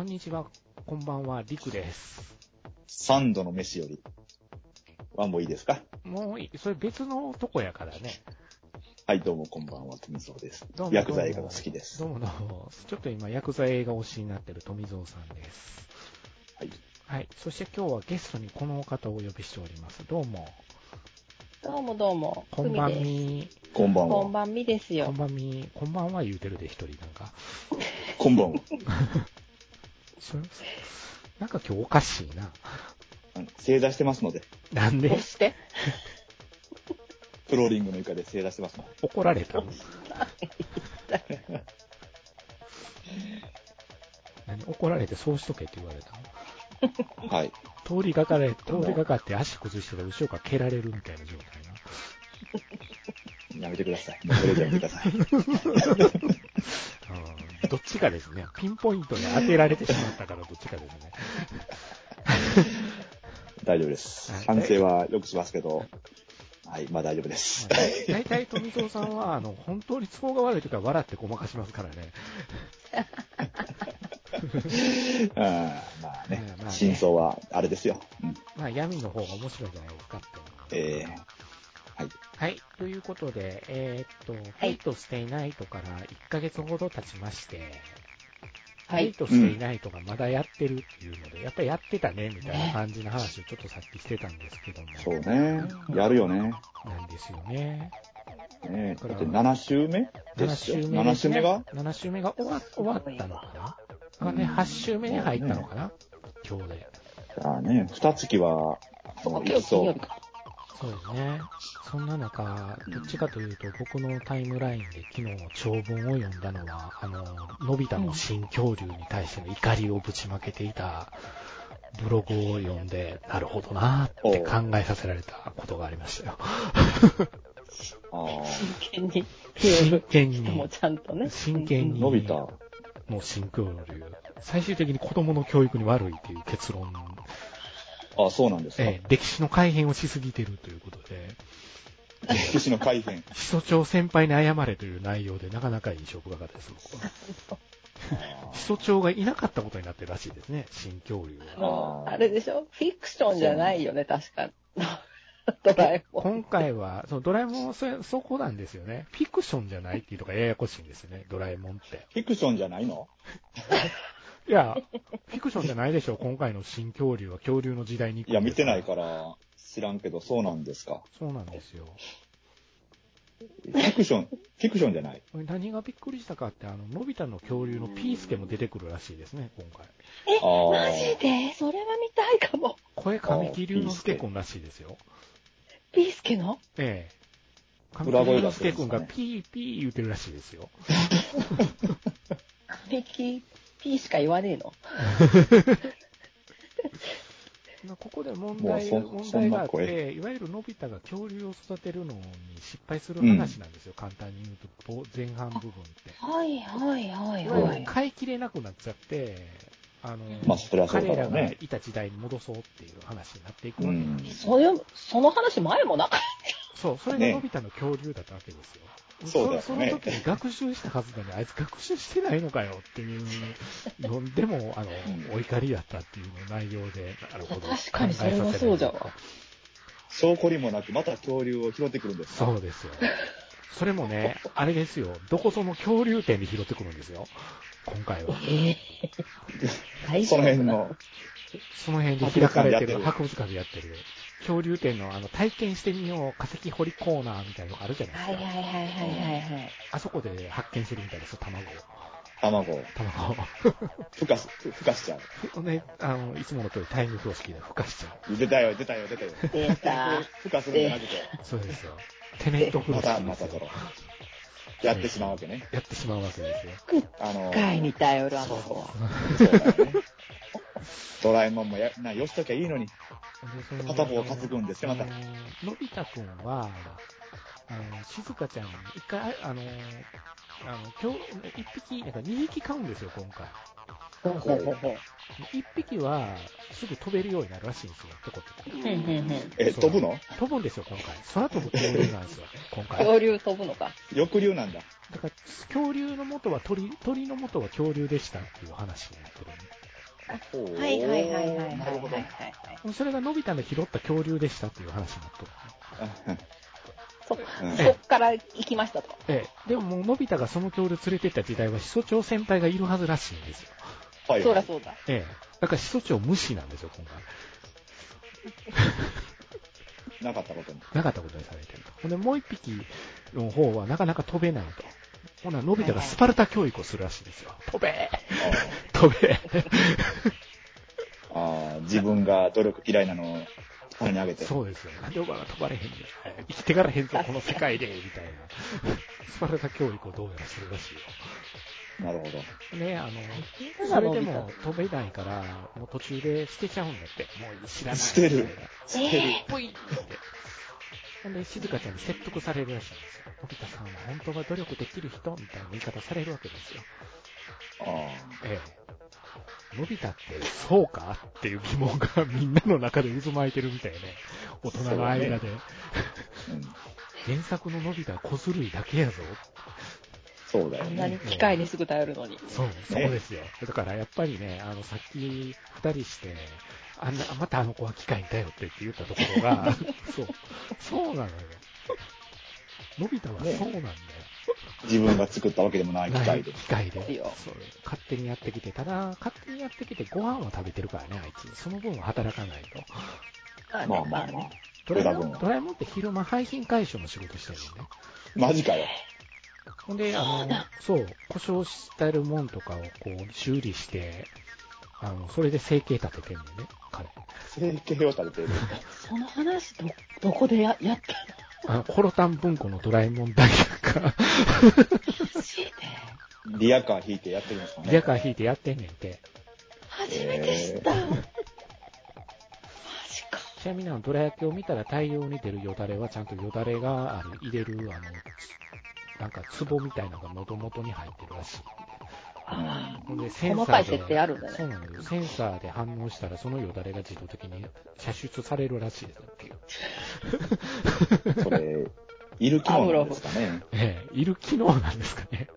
こんにちは、こんばんは、りくです。三度の飯より。はもういいですか？もういい、それ別のとこやからね。はい、どうもこんばんは、富蔵ですどう。もヤクザ映画が好きですど。うもどうも。ちょっと今、ヤクザ映画推しになってる富蔵さんです。はい。はい。そして今日はゲストにこのお方をお呼びしております。どうも。どうもどうも。こんばんふみみ。こんばんです。こんは。ばんみですこよん。ばんみ。こんばんは言うてるで、一人なんか。こんばんは。そなんか今日おかしいな。正座してますので、なんで？してフローリングの床で正座してますので。怒られたの何怒られてそうしとけって言われたの？はい。通りがかれ、通りがかって足崩してたら後ろから蹴られるみたいな状態な。やめてください。もうそれじゃやめてください。うんどっちかですね。ピンポイントに当てられてしまったからどっちかですね。大丈夫ですはい。反省はよくしますけど、はい、まあ大丈夫です。大体富蔵さんは、あの、本当に都合が悪い時は笑ってごまかしますからね。あーまあまあね真相はあれですよ。うんまあ闇の方が面白いじゃないですかって。えーはい。はい。ということで、えーっと、フェイトステイナイトから1ヶ月ほど経ちまして、はい。フェイトステイナイトがまだやってるっていうので、やっぱりやってたね、みたいな感じの話をちょっとさっきしてたんですけども。そうね。やるよね。なんですよね。ねだって7週目で7すよ。週目7ですね週目が ?7 週目が終わ終わったのかな？あね、8週目に入ったのかな？今日で。ああね、2月は、そういっそうですね。そんな中、どっちかというと、僕のタイムラインで昨日長文を読んだのは、あの、のび太の新恐竜に対しての怒りをぶちまけていたブログを読んで、なるほどなーって考えさせられたことがありましたよ。あ真剣に。真剣人もに、ちゃんとね。真剣あ、に、のび太。の新恐竜。最終的に子供の教育に悪いっていう結論、ああ、そうなんですか。ええ歴史の改変をしすぎてるということで、歴史の改変。基礎長先輩に謝れという内容でなかなか印象深かったです、僕は。基礎長がいなかったことになってるらしいですね、新恐竜は。あれでしょ？フィクションじゃないよね、確か。ドラえもん。今回は、そのドラえもんはそ、そこなんですよね。フィクションじゃないっていうとかややこしいんですよね、ドラえもんって。フィクションじゃないの？いや、フィクションじゃないでしょ、今回の新恐竜は恐竜の時代にいや、見てないら。から知らんけど、そうなんですか。そうなんですよ。フィクション、フィクションじゃない。何がびっくりしたかって、あの、のび太の恐竜のピースケも出てくるらしいですね、今回。ああ。マジで？それは見たいかも。声神木隆之介くんらしいですよ。ピースケの？ええ。神木隆之介くんがピーピー言ってるらしいですよ。ミキ、ピーしか言わねえの。まあここで問題問題があって、いわゆるのび太が恐竜を育てるのに失敗する話なんですよ、簡単に言うと、ぼ前半部分って。はいはいはいはい。飼いきれなくなっちゃって、あの、まあね彼らがいた時代に戻そうっていう話になっていくわけうんなんです。それ、その話前もなかっそう、それがのび太の恐竜だったわけですよ。そうだよねその時に学習したはずなのに、あいつ学習してないのかよっていうのでも、あの、うんお怒りだったっていうの内容で、なるほど。確かにそれはそうじゃわ。証拠りもなく、また恐竜を拾ってくるんですかそうですよ。それもね、あれですよ。どこその恐竜展で拾ってくるんですよ。今回は。た。ええ大丈その夫辺の、その辺で開かれてる博博物館でやってる恐竜展のあの体験してみよう化石掘りコーナーみたいなのがあるじゃないですか。はいはいはいはいはいはい。あそこで発見するみたいですよ、卵を。卵、卵を。孵化す、孵化しちゃう。ふね、あの、いつもの通りタイム標識で孵化しちゃう。出たよ、出たよ、出たよ。出た。孵化するんじゃなくて、そうですよ。テネットフルまた、スキーですよまたその、やってしまうわけね。やってしまうわけですよ。あの、会に頼るあの子は。そうだよね。ドラえもんもや、な、よしときゃいいのに。片方担ぐんですよまたあののび太くんは、あの、静香ちゃんに一回、あの、あの、今日、一匹、なんか二匹飼うんですよ、今回。ほうほうほうほう。一匹は、すぐ飛べるようになるらしいんですよ、とこってこ。ふんふんふん。え、飛ぶの？飛ぶんですよ、今回。空飛ぶ恐竜なんですよ、今回。恐竜飛ぶのか。翼竜なんだ。だから、恐竜の元は鳥、鳥の元は恐竜でしたっていう話になってるんほうはいはいはいはいはいはいなるほど。はい。それがのび太の拾った恐竜でしたっていう話になっとる。そ、うんそっから行きましたと。ええ。でももうのび太がその恐竜連れてった時代は、始祖鳥先輩がいるはずらしいんですよ。はい。そうだそうだ。ええ。だから始祖鳥無視なんですよ、今回。なかったことに。なかったことにされてると。ほんで、もう一匹の方はなかなか飛べないと。ほな、のび太がスパルタ教育をするらしいですよ。飛べ 飛べあー あー、自分が努力嫌いなのを金にあげて。そうですよ。なんでお前は飛ばれへんねん。生きてからへんぞ、この世界で、みたいな。スパルタ教育をどうやらするらしいよ。なるほど。ね、あの、変それでも飛べないから、もう途中で捨てちゃうんだって。もう知らない。捨てる捨てる。ぽいって。ほんで、静香ちゃんに説得されるらしいんですよ。のび太さんは本当は努力できる人？みたいな言い方されるわけですよ。あええ。のび太ってそうか？っていう疑問がみんなの中で渦巻いてるみたいね。大人の間で。あ、うん。原作ののび太は小ずるいだけやぞ。そうだよあんなにね。機械にすぐ頼るのに。そう、そうですよ。だからやっぱりね、あの、さっき二人して、あんな、またあの子は機械に頼ってって言ったところが、そう、そうなのよ。のび太はそうなんだよ。自分が作ったわけでもない機械で。機械で。勝手にやってきて、ただ、勝手にやってきてご飯は食べてるからね、あいつ。その分は働かないと。まあね、まあまあ。ドラえもん、それだ分ドラえもんって昼間配信解消の仕事してるのね。マジかよ。ほんで、あの、そう、故障してるもんとかをこう修理して、あの、それで生計立ててんのね、彼。生計を立ててる。その話、ど、どこでや、やったあの、コロタン文庫のドラえもん大学が、のマジで？リアカー引いてやってるんですかね。リアカー引いてやってんねんて。初めて知った。マジか。ちなみにあの、ドラ焼きを見たら大量に出るよだれはちゃんとよだれがある、入れる、あの、なんか壺みたいなのが喉元に入ってるらしい。あほんで、センサーで。細かい設定あるんだねそうなのよ。センサーで反応したら、そのよだれが自動的に射出されるらしいですっていう。それ、いる機能なんですかね？ええ、いる機能なんですかね？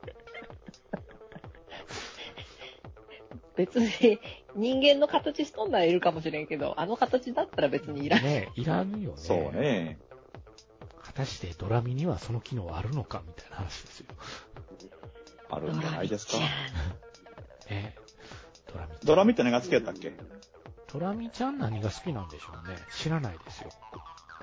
別に、人間の形しとんならいるかもしれんけど、あの形だったら別にいらない。ねいらんよね。そう。ね。果たしてドラミにはその機能あるのかみたいな話ですよ。あるんじゃないですか？ねドラミ。ドラミって何が好きやったっけ？ドラミちゃん何が好きなんでしょうね。知らないですよ。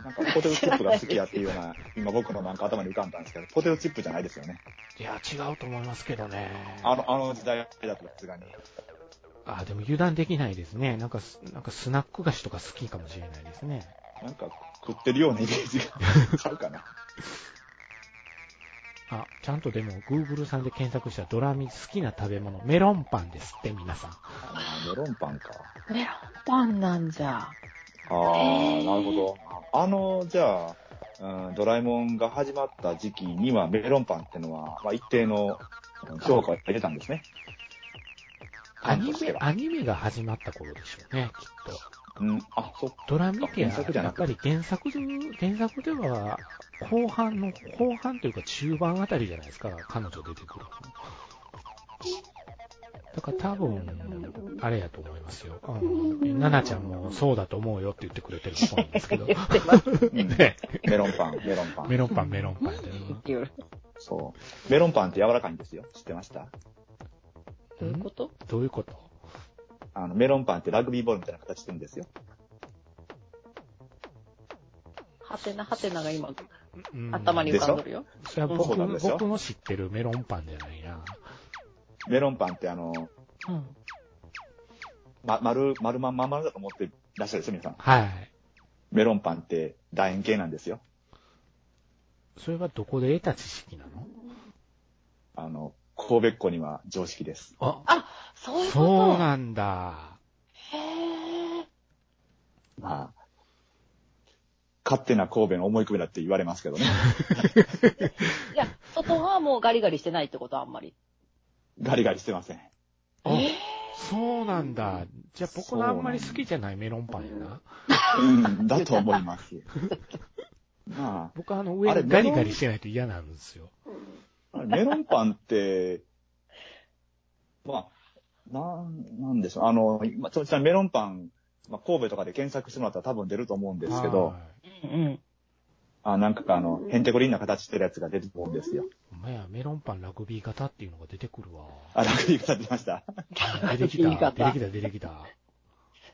なんかポテトチップが好きやっていうような、今僕のなんか頭に浮かんだんですけど、ポテトチップじゃないですよね。いや、違うと思いますけどね。あの、あの時代だとさすがに。あ、でも油断できないですね。なんかす、なんかスナック菓子とか好きかもしれないですね。なんか食ってるようなイメージがちゃうかな。あ、ちゃんとでも Google さんで検索したドラミ好きな食べ物、メロンパンですって皆さん。あメロンパンか。メロンパンなんじゃ。ああ、なるほど。あの、じゃあ、うん、ドラえもんが始まった時期にはメロンパンってのは、まあ、一定のうん評価を得てたんですね。アニメ、アニメが始まった頃でしょうね、きっと。うん、あ、そっドラミってや原作じゃなくやっぱり原作で、原作では後半の、後半というか中盤あたりじゃないですか、彼女出てくるの。だから多分、あれやと思いますよ。うん。ナナちゃんもそうだと思うよって言ってくれてると思うんですけど。ね メロンパン、メロンパン。メロンパン、メロンパンそう。メロンパンって柔らかいんですよ。知ってました？どういうこと？どういうこと？あの、メロンパンってラグビーボールみたいな形してるんですよ。はてなはてなが今、うん頭に浮かんどるよ。それは僕そうなんですよ僕の知ってるメロンパンじゃないな。メロンパンってあの、うん。ま、丸、丸まんまん丸だと思ってらっしゃるでしょ、皆さん？はい。メロンパンって楕円形なんですよ。それはどこで得た知識なの？あの、神戸っ子には常識です。あ、あ、そういうことそうなんだ。へー。まあ、勝手な神戸の思い込みだって言われますけどね。いや、外はもうガリガリしてないってことあんまり。ガリガリしてません。あえそうなんだ。じゃあ僕のあんまり好きじゃないメロンパンやな。うん、だと思います。ま僕はあの上あれにガリガリしてないと嫌なんですよ。あ、メロンパンって、まあ、なん、なんでしょう。あの、まちょっとメロンパン、まあ、神戸とかで検索してもらったら多分出ると思うんですけど、はうんうん。あなんかあの、ヘンテコリンな形してるやつが出てくるんですよ。い。お前や、メロンパンラグビー型っていうのが出てくるわ。あ、ラグビー型出ました。出てきた、方出てきた、出てきた。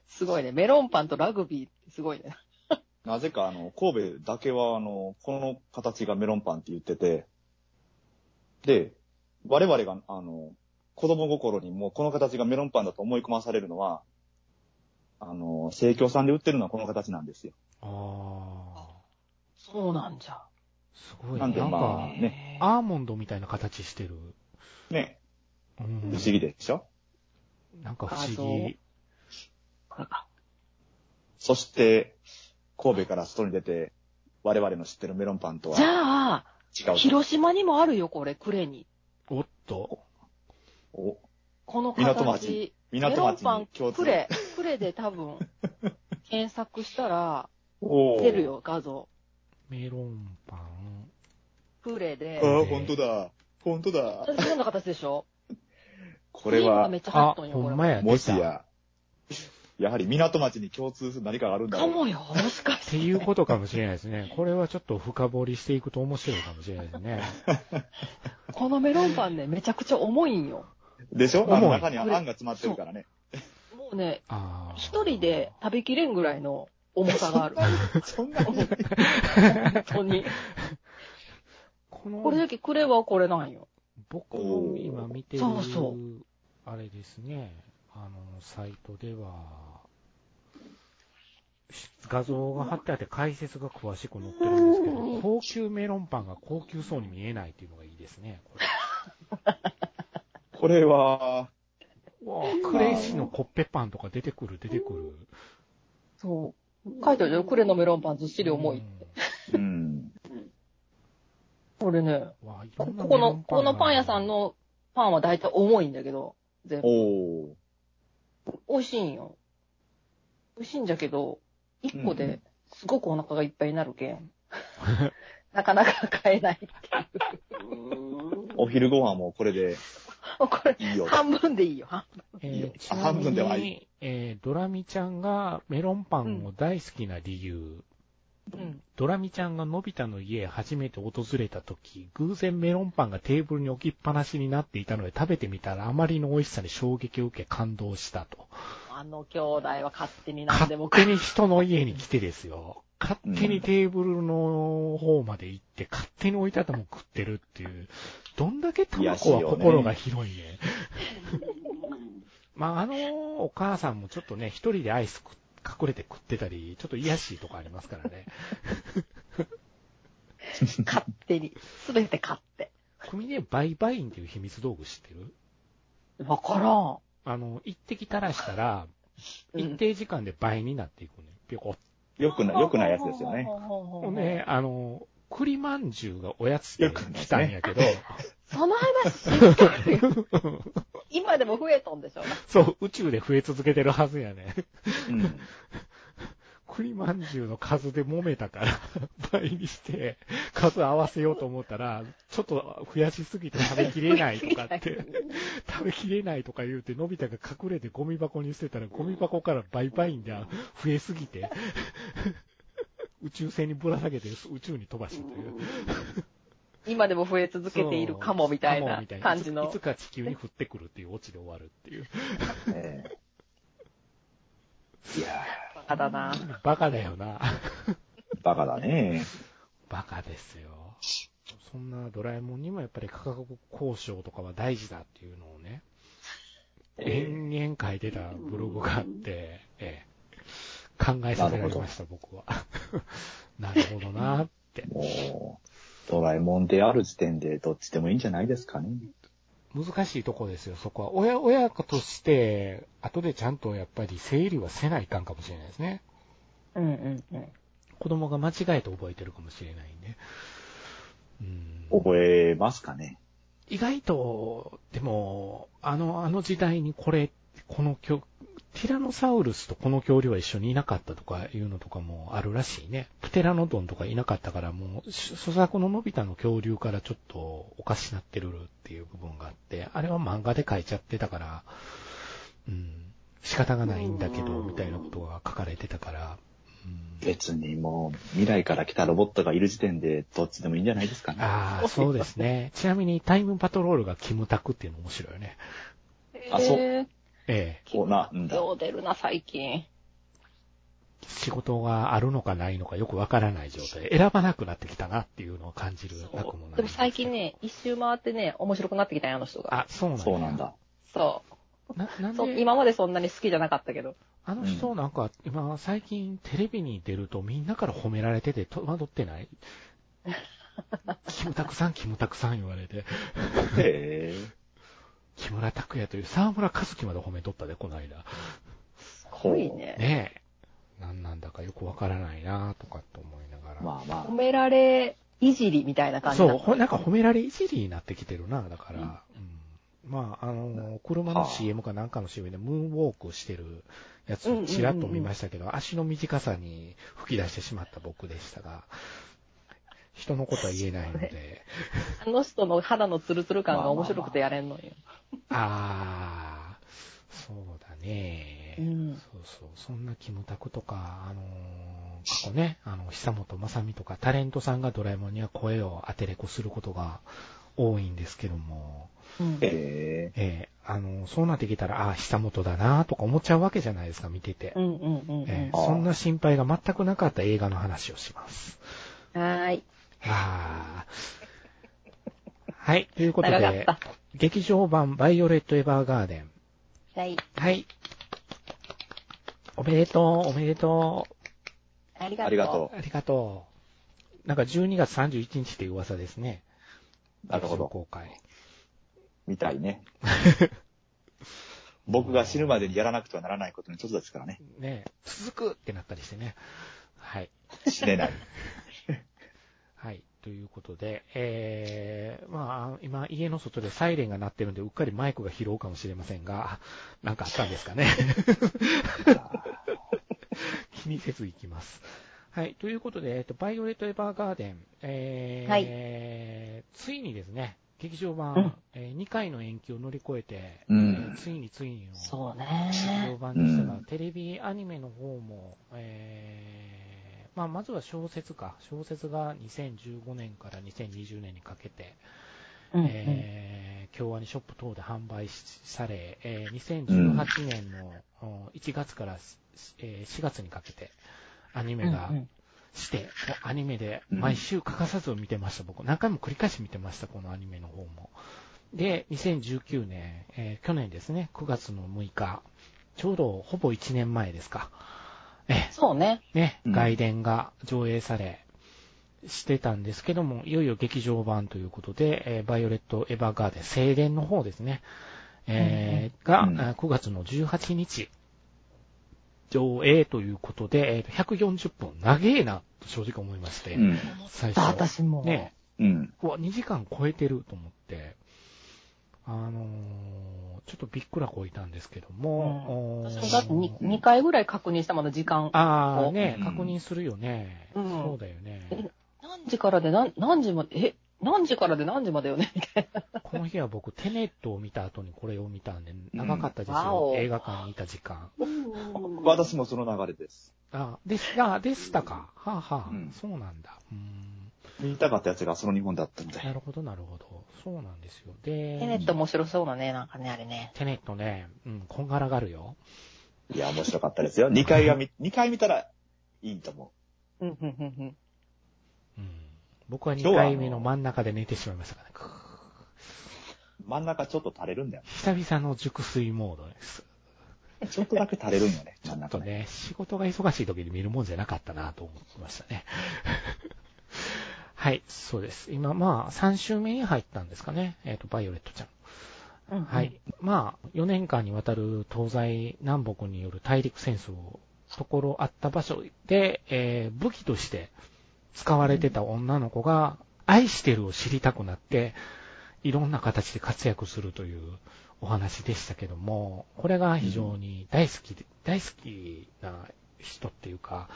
すごいね。メロンパンとラグビーってすごいね。なぜかあの、神戸だけはあの、この形がメロンパンって言ってて、で、我々があの、子供心にもうこの形がメロンパンだと思い込まされるのは、あの、生協さんで売ってるのはこの形なんですよ。あそうなんじゃ。ー。すごい。なんでなんか、まあねアーモンドみたいな形してる。ね、うん不思議でしょ、なんか不思議う。これか。そして、神戸から外に出て、我々の知ってるメロンパンとはじゃあ、違うと。広島にもあるよ、これ、クレに。おっと。おこの港形町。港町メロンパン、に共通。クレ、クレで多分、検索したら、出る。よ、画像。メロンパン。クレであ。ー、本当だ。本当だ。そんな形でしょ？これはあ。ほんまや。もしや、やはり港町に共通する何かがあるんだろう。かもよ、もしかして。っていうことかもしれないですね。これはちょっと深掘りしていくと面白いかもしれないですね。このメロンパンね、めちゃくちゃ重いんよ。でしょ？重い中にはあんが詰まってるからね。もうね、あー一人で食べきれんぐらいの重さがある。そんなに本当に。この、これだけクレはこれなんよ。僕の今見てる、そうそうあれですね、あの、サイトでは、し画像が貼ってあって解説が詳しく載ってるんですけど、高級メロンパンが高級そうに見えないっていうのがいいですね。これ これは、うわあクレイシーのコッペパンとか出てくる、出てくる。そう。書いてあるよ。クレのメロンパンずっしり重い。うん。これね、うんわあいろんなここの、メロンパンがこのパン屋さんのパンは大体重いんだけど、全部。おー。美味しいんよ。美味しいんじゃけど、一個ですごくお腹がいっぱいになるけん。なかなか買えないっていう。お昼ご飯もこれでこれ、いいよ。半分でいいよ。半えいいよーちなみ半分ではいに、えードラミちゃんがメロンパンを大好きな理由、分。うん。ドラミちゃんがのび太の家へ初めて訪れた時、偶然メロンパンがテーブルに置きっぱなしになっていたので食べてみたらあまりの美味しさに衝撃を受け感動したと。あの兄弟は勝手に何でも勝手に人の家に来てですよ。勝手にテーブルの方まで行って、勝手に置いてあったもん食ってるっていう。どんだけタマコは心が広いね。まあ、あのお母さんもちょっとね、一人でアイス食隠れて食ってたり、ちょっと癒やしいとこありますからね。勝手に。すべて買って。組ね、バイバインっていう秘密道具知ってる？わからん。あの、一滴垂らしたら、うん一定時間で倍になっていくね。ぴょこっよくない、よくないやつですよね。とね、あの、栗まんじゅうがおやつで来たんやけど、その話。今でも増えとんでしょ？そう、宇宙で増え続けてるはずやね。うん。栗まんじゅうの数で揉めたから、倍にして、数合わせようと思ったら、ちょっと増やしすぎて食べきれないとかって、食べきれないとか言うて、のび太が隠れてゴミ箱に捨てたら、ゴミ箱から倍々で増えすぎて、宇宙船にぶら下げて宇宙に飛ばしたという。今でも増え続けているかもみたいな感じのいつ。か地球に降ってくるっていうオチで終わるっていう。ええいやバカだな。バカバカだよな。ーバカだね。バカですよ。そんなドラえもんにもやっぱり価格交渉とかは大事だっていうのをね、延々書いてたブログがあって、ええ考えさせられました、僕は。なるほど なって。ドラえもんである時点でどっちでもいいんじゃないですかね。難しいとこですよ、そこは。親、親子として、後でちゃんとやっぱり整理はせないかんかもしれないですね。うんうんうん。子供が間違えて覚えてるかもしれないんで。うん覚えますかね。意外と、でも、あの、あの時代にこれ、この恐、ティラノサウルスとこの恐竜は一緒にいなかったとかいうのとかもあるらしいね。プテラノドンとかいなかったからもう、し著作ののび太の恐竜からちょっとおかしなってるっていう部分があって、あれは漫画で書いちゃってたから、うん。仕方がないんだけど、うんみたいなことが書かれてたから、うん、別にもう、未来から来たロボットがいる時点で、どっちでもいいんじゃないですかね。ああ、そうですね。ちなみにタイムパトロールがキムタクっていうの面白いよね。あそうえーええ。こうなんだ。よう出るな、最近。仕事があるのかないのかよくわからない状態で選ばなくなってきたなっていうのを感じるなくもない。でも最近。ね、一周回ってね、面白くなってきたんや、あの人が。あ、そうなんだ。そうなんだ。そう。な、なんで、今までそんなに好きじゃなかったけど。あの人なんか、今、最近テレビに出るとみんなから褒められてて戸惑ってない？キムタクさん、キムタクさん言われて、へえ。木村拓哉という沢村和樹まで褒めとったで、この間。すごいね。ねえ。なんなんだかよくわからないなとかって思いながら。まあま褒められ、いじりみたいな感じそう、ほななんか褒められいじりになってきてるな、だから。うんまあ、あの、車の CM かなんかの CM でムーンウォークしてるやつをちらっと見ましたけど、足の短さに吹き出してしまった僕でしたが、人のことは言えないので、あの人の肌のツルツル感が面白くてやれんのよ。あー、そうだね。うんそうそう、そんなキムタクとか、あのー過去ね、あの、久本雅美とかタレントさんがドラえもんには声を当てれこすることが多いんですけども、うんえ。えーあの、そうなってきたら、ああ、久本だなとか思っちゃうわけじゃないですか、見てて。うんうんうんうん。えーそんな心配が全くなかった映画の話をします。はーい。ああ。はい、ということで。劇場版バイオレット・エヴァーガーデン。はい。はい。おめでとう、おめでとありがとう。ありがとう。ありがとう。なんか12月31日っていう噂ですね。なるほど公開。みたいね。僕が死ぬまでにやらなくてはならないことの一つですからね。ね続くってなったりしてね。はい。死ねない。はい。ということで、えー、まあ、今、家の外でサイレンが鳴ってるんで、うっかりマイクが拾うかもしれませんが、なんかあったんですかね？気にせず行きます。はい。ということで、えっと、バイオレット・エヴァーガーデン、えーついにですね、劇場版、うんえ2回の延期を乗り越えて、うんえーついについにのそう劇ね場。版でしたが、うんテレビアニメの方も、えーまあ、まずは小説か。小説が2015年から2020年にかけて、うんうんえー京アニショップ等で販売しされ、えー2018年のお1月から、えー4月にかけてアニメがうんうんして、もうアニメで毎週欠かさず見てました、僕。何回も繰り返し見てました、このアニメの方も。で、2019年、えー去年ですね、9月の6日、ちょうどほぼ1年前ですか。えそうね。ね、うん外伝が上映され、してたんですけども、いよいよ劇場版ということで、えーバイオレット・エヴァーガーデン、静電の方ですね、えーが、うんあ9月の18日、上映ということで、えーと140分、長えな、と正直思いまして、うん。最初。私も。ね、うん。うわ、2時間超えてると思って、あのーちょっとびっくらこいたんですけども、おー私もだって 2, 2回ぐらい確認したもの、時間。ああ、ね、うん確認するよね。うんそうだよね。え何時からで何何時まで、え、何時からで何時までよね？みたいな。この日は僕、テネットを見た後にこれを見たんで、長かったですわよ。お映画館にいた時間。私もその流れです。あ、でした、あでしたか。はあ、はあうんそうなんだ。うーん。言いたかったやつがその日本だったので。なるほど、なるほど。そうなんですよ。で、テネット面白そうだね、なんかね、あれね。テネットね、うん、こんがらがるよ。いや、面白かったですよ。2回が見、2回見たらいいと思うん、うん、うん、うん。うん。僕は2今日はあの回目の真ん中で寝てしまいましたからね。くーう。真ん中ちょっと垂れるんだよ。久々の熟睡モードです。ちょっとだけ垂れるんよね、真ん中ね。ちょっとね、仕事が忙しい時に見るもんじゃなかったなと思ってましたね。はい、そうです。今、まあ、3週目に入ったんですかね。えっ、と、バイオレットちゃん。うんうんはい。まあ、4年間にわたる東西南北による大陸戦争、ところあった場所で、えー武器として使われてた女の子が、愛してるを知りたくなって、いろんな形で活躍するというお話でしたけども、これが非常に大好きで、大好きな人っていうか、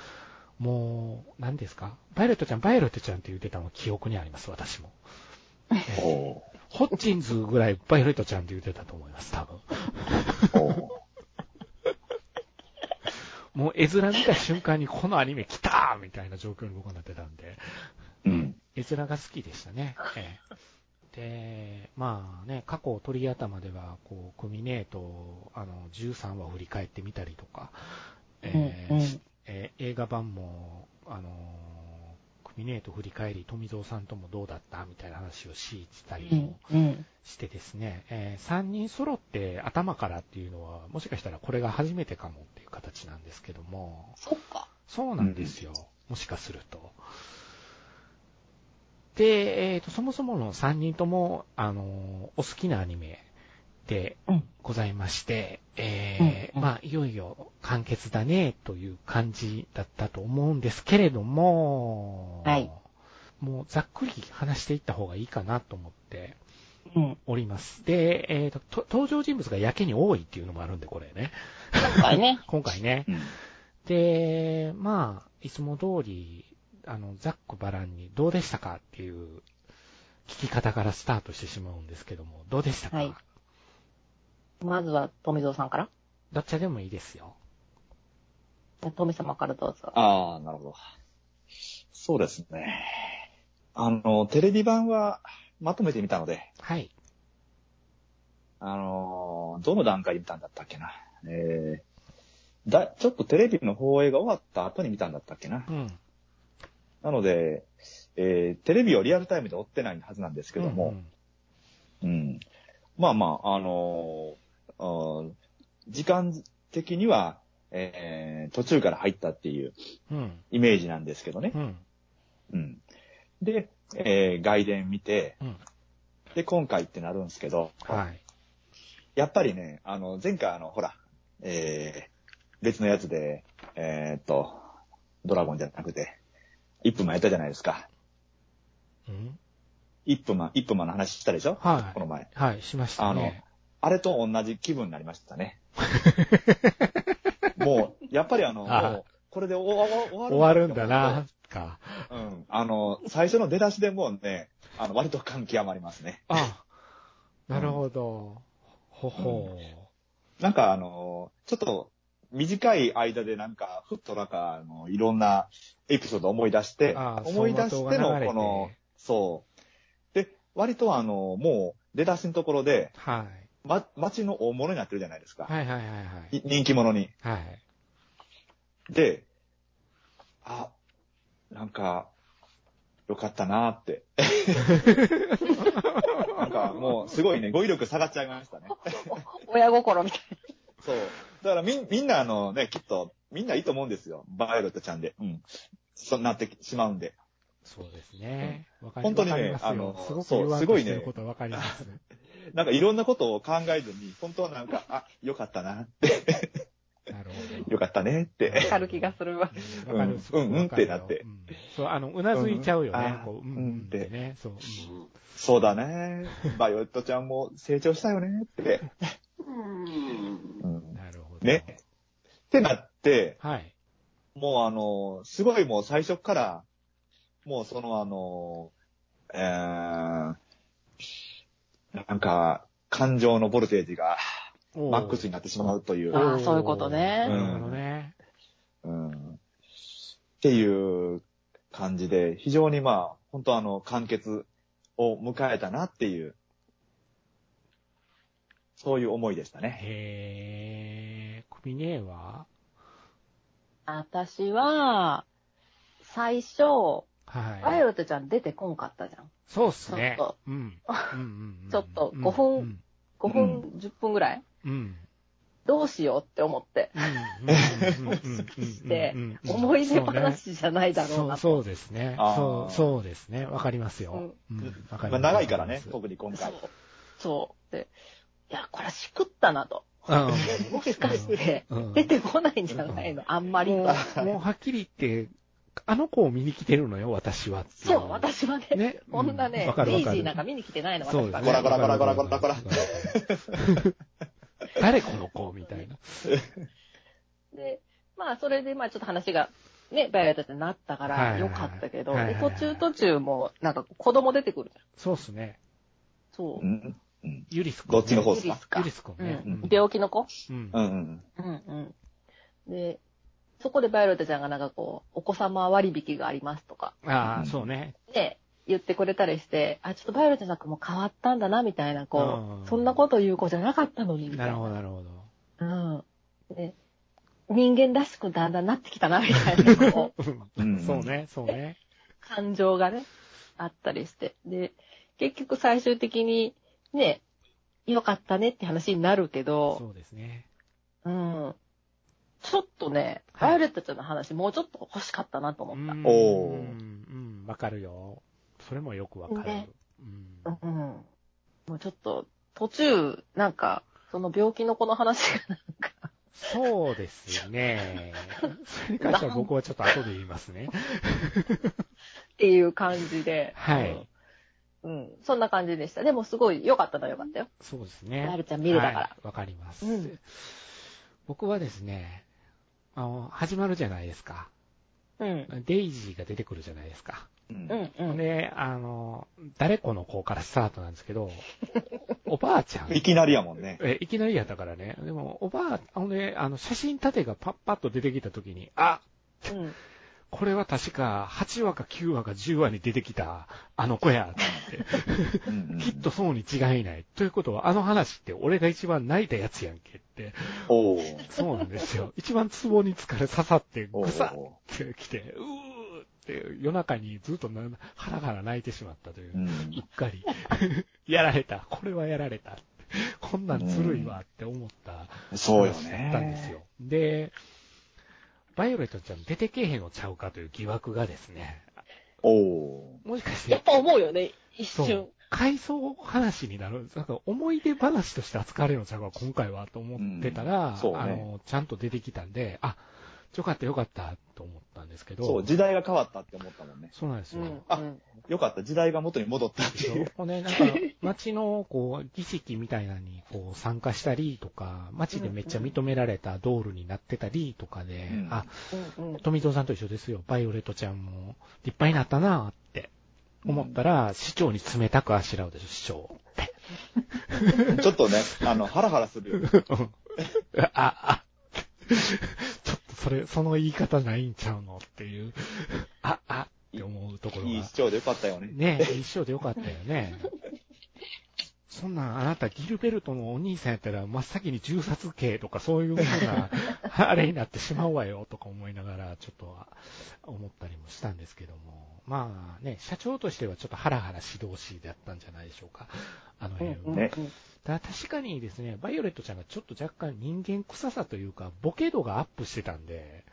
もう、何ですか？バイオレットちゃん、バイオレットちゃんって言ってたのが記憶にあります、私も。おホッチンズぐらいバイオレットちゃんって言ってたと思います、多分。もう絵面見た瞬間にこのアニメ来たみたいな状況に僕はなってたんで、うん。絵面が好きでしたね。ええで、まあね、過去鳥頭では、こう、クミネート、あの、13話を振り返ってみたりとか、えーうんうんえー映画版も、あのー、クミネート振り返り、富蔵さんともどうだったみたいな話をしたりうんもうん。してですね、え3人揃って頭からっていうのは、もしかしたらこれが初めてかもっていう形なんですけども、そっか。そうなんですよ。もしかすると。で、えっ、と、そもそもの3人とも、あのーお好きなアニメでうん。ございまして、えーうんうんまあ、いよいよ完結だね、という感じだったと思うんですけれども、はいもうざっくり話していった方がいいかなと思ってうん。おります。で、えっ、とと、登場人物がやけに多いっていうのもあるんで、これね。今回ね。今回ね。うん。で、まあ、いつも通り、あの、ざっくばらんにどうでしたかっていう聞き方からスタートしてしまうんですけども、どうでしたか、はいまずは、富蔵さんからどっちでもいいですよ。富様からどうぞ。ああ、なるほど。そうですね。あの、テレビ版はまとめてみたので、はい。あの、どの段階で見たんだったっけな。えー、だ、ちょっとテレビの放映が終わった後に見たんだったっけなう。ん。なので、えー、テレビをリアルタイムで追ってないはずなんですけども、うん。まあまあ、あのー時間的には、えー、途中から入ったっていう。イメージなんですけどねう。ん。うん。で、えー、外伝見て、うん。で、今回ってなるんですけど、はい。やっぱりね、あの、前回あの、ほら、えー、別のやつで、えーっと、ドラゴンじゃなくて、一分マンやったじゃないですか。うん。一分マン、一分マンの話したでしょ？はい。この前。はい、しましたね。あれと同じ気分になりましたね。もう、やっぱりあの、ああもう、これで終わ終わ終わるんだな、か。うん。あの、最初の出だしでもうね、あの、割と感極まりますね。あ、なるほど。ほほなんかあの、ちょっと短い間でなんか、ふっとなんか、あの、いろんなエピソードを思い出してああ、思い出してのこの、そう。で、割とあの、もう出だしのところで、う。はい。ま、街の大物になってるじゃないですか。はいはいはいはい。い人気者に。はい。で、あ、なんか、よかったなーって。なんかもう、すごいね、語彙力下がっちゃいましたね。親心みたいそう。だからみん、みんなあのね、きっと、みんないいと思うんですよ。バイオレットちゃんで。うん。そうなってしまうんで。そうですね。わかり本当にねわかりますよあのすごくそう言わんすごいねとしてることはわかります。なんかいろんなことを考えずに、本当はなんか、あ、よかったなって、なるほど。よかったねって。な。わかる気がするわ。わかる、すごくわかるようんうんってなってうんそう、あの、うなずいちゃうよね。うんこう、うん、あうんってね。そう。うんそうだね。バイオレットちゃんも成長したよねって。うんなるほど。ね。ってなって、はい。もうあの、すごいもう最初から、もうそのあの、えー、なんか、感情のボルテージがマックスになってしまうという、ああそういうことね。なるほどね。うん、っていう感じで、非常にまあ、本当あの、完結を迎えたなっていう、そういう思いでしたね。へー、クビネーは私は、最初、はい。バイオレットちゃん出てこんかったじゃん。そうっすねちょっと。うん。ちょっとうん5分うん5分、10分ぐらい？うん。どうしようって思って。で思い出話じゃないだろうそう、なと。そうですね。そう、そうですね。わかりますよ。うんわかりまあ、ます長いからね特に今回そう。。そう。で、いや、これしくったなと。もしかして、うん出てこないんじゃないの？あんまりもうはっきり言って、あの子を見に来てるのよ、私はそう、私はね、ね。こんなねうわ、かるわかるデイジーなんか見に来てないの、そうですね。私は。こらこらこらこらこらこら誰この子みたいな。で、まあ、それで、まあ、ちょっと話が、ね、バイオレットってなったから、よかったけど、ではいはいはい途中途中も、なんか子供出てくるじゃん。そうっすね。そうう。んうんユリス君、どっちの方っすか？ユリスかユリス君ね。うん。病気の子？うんうんうん。うんうん。で、そこでバイオレットちゃんがなんかこう、お子様割引がありますとか、ああ、うんそうね。ね、言ってくれたりして、あ、ちょっとバイオレットちゃんも変わったんだな、みたいな、こうそんなこと言う子じゃなかったのに、みたな。ないるほど、なるほど。うん。で、人間らしくだんだんなってきたな、みたいな、こう、うんそうね、そうね。感情がね、あったりして。で、結局最終的に、ね、良かったねって話になるけど、そうですね。うん。ちょっとね、はいバイオレットちゃんの話もうちょっと欲しかったなと思った。うんおーうん、わかるよ。それもよくわかるね。うんうん。もうちょっと、途中、なんか、その病気の子の話がなんか、そうですね。それに関しては僕はちょっと後で言いますね。っていう感じで。はいうん。うん。そんな感じでした。でもすごい良かったのは良かったよ。そうですね。なるちゃん見れたからはいわかりますうん。僕はですね、あの、始まるじゃないですか。うん。デイジーが出てくるじゃないですか。うんうんうん。で、あの、誰この子からスタートなんですけど、おばあちゃん。いきなりやもんね。え、いきなりやったからね。でも、おばあ、ほんで、あの、写真立てがパッパッと出てきたときに、あ、うん。これは確か8話か9話か10話に出てきたあの子やって。きっとそうに違いない。ということは、あの話って俺が一番泣いたやつやんけって。おーそうなんですよ。一番ツボに疲れ刺さって、おぐさーってきて、うーって夜中にずっとなハラハラ泣いてしまったというう。んうっかり。やられた。これはやられた。こんなんずるいわって思ったそうよ話だったんですね。よ。で、バイオレットちゃん出てけえへんのちゃうかという疑惑がですね、おー。もしかして。やっ、ぱ思うよね、一瞬。、回想話になる、なんか思い出話として扱われるのちゃうか、今回はと思ってたら、うん。そうね。あの、ちゃんと出てきたんで、あ、よかったよかったと思ったんですけど、そう、時代が変わったって思ったもんね。そうなんですよ。うん。あうんよかった、時代が元に戻ったっていう。ょね、なんか、街の、こう、儀式みたいなのに、こう、参加したりとか、街でめっちゃ認められたドールになってたりとかで、うんあ、うんうん。富蔵さんと一緒ですよ。バイオレットちゃんも立派になったなって思ったら、市長に冷たくあしらうでしょ、市長って。ちょっとね、あの、ハラハラするよ。あ、あ、ちょっとそれ、その言い方ないんちゃうのっていう、あ、あって思うところがいい市。長でよかったよね。ねえ、一緒でよかったよね。そんなん、あなたギルベルトのお兄さんやったら、真っ先に銃殺刑とかそういうふうな、あれになってしまうわよ、とか思いながら、ちょっとは思ったりもしたんですけども。まあね、社長としてはちょっとハラハラ指導士だったんじゃないでしょうか。あの辺は。うんねただ確かにですね、バイオレットちゃんがちょっと若干人間臭さというか、ボケ度がアップしてたんで、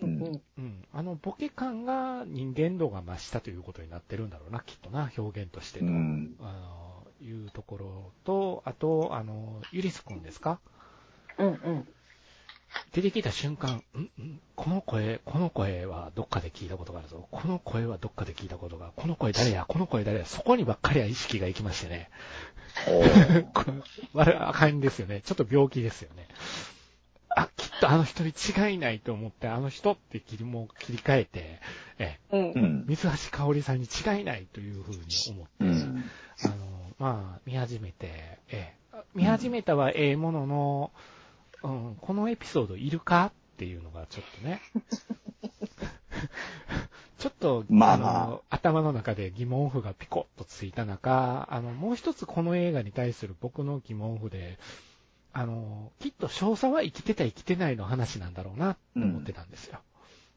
うん。うん。うん、あのボケ感が人間度が増したということになってるんだろうな、きっとな、表現としてと、うん。あのいうところと、あと、あの、ユリス君ですか？うんうん。出てきた瞬間、ん？ん？この声、この声はどっかで聞いたことがあるぞ。この声はどっかで聞いたことが、この声誰や、この声誰や、そこにばっかりは意識がいきましてね。これ、あかんですよね。ちょっと病気ですよね。あ、きっとあの人に違いないと思って、あの人って切りも切り替えて、え、うんう。ん。水橋かおりさんに違いないというふうに思って、うん。あの、まあ、見始めて、ええ、見始めたはええものの、うん、このエピソードいるかっていうのがちょっとね、ちょっと、まあまあの、頭の中で疑問符がピコッとついた中、あの、もう一つこの映画に対する僕の疑問符で、あの、きっと少佐は生きてた生きてないの話なんだろうな、と思ってたんですよ。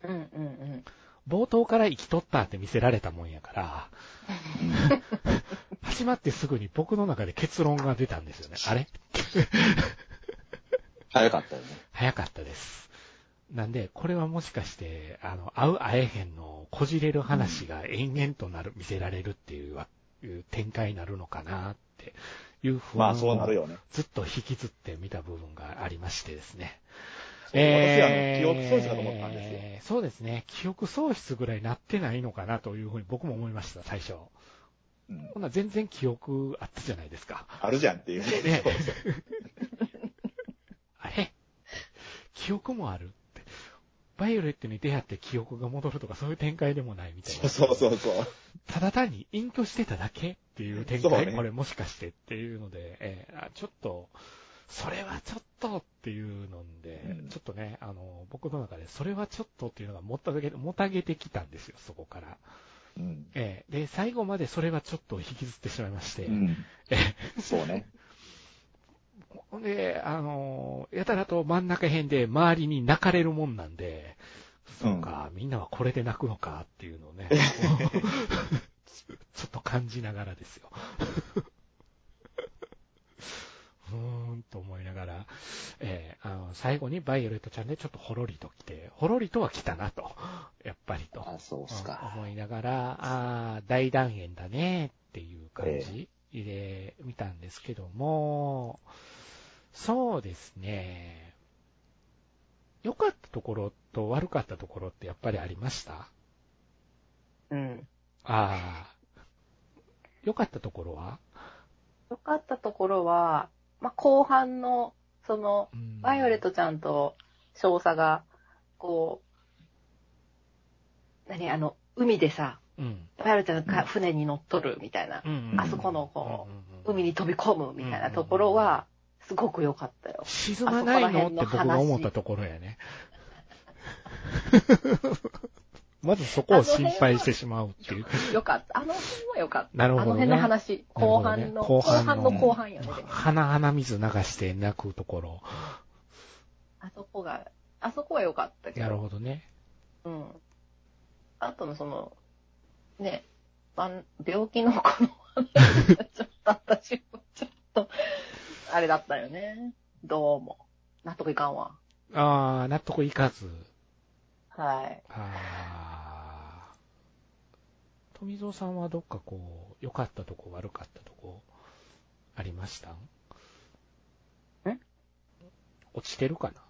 うんうんうん。冒頭から生きとったって見せられたもんやから、始まってすぐに僕の中で結論が出たんですよね。あれ？早かったよね。早かったです。なんで、これはもしかして、あの、会う会えへんの、こじれる話が延々となる、見せられるっていう展開になるのかなっていう不安まあそうなるをよね。ずっと引きずって見た部分がありましてですね。そう私あの記憶喪失だと思ったんですよえーそうですね。記憶喪失ぐらいなってないのかなというふうに僕も思いました、最初。うんほんなら全然記憶あったじゃないですか。あるじゃんっていう。ね記憶もあるって。バイオレットに出会って記憶が戻るとかそういう展開でもないみたいな。そうそうそう。ただ単に隠居してただけっていう展開、ねこれもしかしてっていうので、えーあちょっと、それはちょっとっていうので、うんちょっとね、あの、僕の中でそれはちょっとっていうのがもたげ、もたげてきたんですよ、そこから。うん。ええで、最後までそれはちょっと引きずってしまいまして、うん。えそうね。ほんで、あの、やたらと真ん中辺で周りに泣かれるもんなんで、そうか、みんなはこれで泣くのかっていうのをね、ちょっと感じながらですよ。うーんと思いながら、えーあの、最後にバイオレットちゃんでちょっとほろりと来て、ほろりとは来たなと、やっぱりと。あ、そうっすうんか。思いながら、ああ、大団円だねっていう感じで見たんですけども、そうですね。良かったところと悪かったところってやっぱりありました？うん。ああ。良かったところは？よかったところは、まあ、後半の、その、うんバイオレットちゃんと少佐が、こう、何、あの、海でさ、うん。バイオレットちゃんが船に乗っとるみたいな、うんうんあそこのこうん海に飛び込むみたいなところは、すごく良かったよ。沈まないの？って僕が思ったところやね。まずそこを心配してしまうっていう。良かった。あの辺は良かった。なるほどねあの辺の話、後半の、後半の後半よね。鼻鼻水流して泣くところ。あそこが、あそこは良かったけど。なるほどね。うん。あとのその、ね、病気の子の話がちょっと私もちょっと、あれだったよね。どうも。納得いかんわ。ああ、納得いかず。はい。ああ。富蔵さんはどっかこう、良かったとこ、悪かったとこ、ありました？んん落ちてるかな？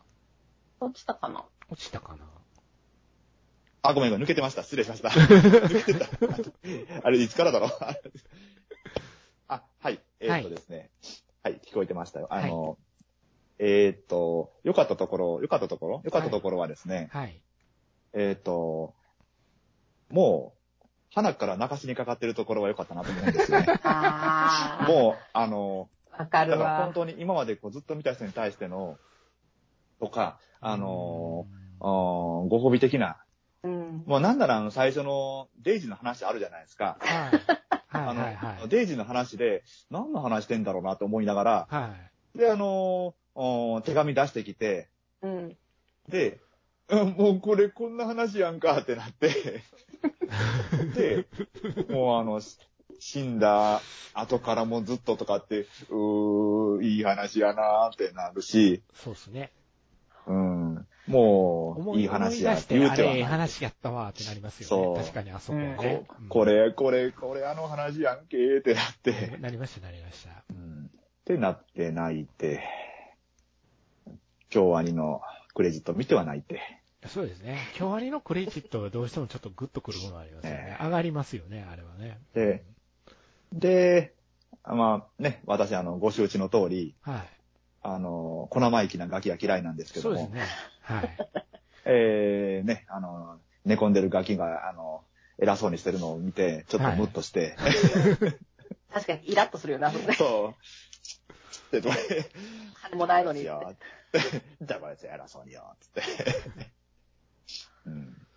落ちたかな？落ちたかな？あ、ごめんごめん、抜けてました。失礼しました。抜けてた。あれ、いつからだろう？あ、はい。えーっとですね。はい、聞こえてましたよ。あの、えーっと、良かったところ、良かったところ良かったところはですね、はい。えーっと、もう、花から泣かしにかかってるところは良かったなと思うんですよね。もう、あの、う、わかるわだから本。当に今までこうずっと見た人に対しての、とか、あのご褒美的な、うん。もうなんならあの最初のデイジーの話あるじゃないですか。はい。はいあの、はいはい。デイジーの話で、何の話してんだろうなと思いながら、はい。で、あのー、手紙出してきて、うん。で、うんもうこれこんな話やんかってなって、で、もうあの、し死んだ後からもずっととかって、うー、いい話やなーってなるし、そうですね。うん、もう、思いいい話や言うてはない。話やったわってなりますよそうね。確かにあそここ。うんこれ、これ、これあの話やんけーってなって、なりました、なりました。うん、ってなって泣いて、京アニのクレジット見ては泣いて、そうですね。京アニのクレジットがどうしてもちょっとグッとくるものありますよねえ。上がりますよね、あれはね。で、で、まあね、私あの、ご承知の通り、はい。あの、小生意気なガキが嫌いなんですけども、そうですね。はい。えー、ね、あの、寝込んでるガキが、あの、偉そうにしてるのを見て、ちょっとムッとして、確かにイラッとするよな、それ。そう、で、どれ、金もないのに。じゃあこいつ偉そうによ、つって。うん、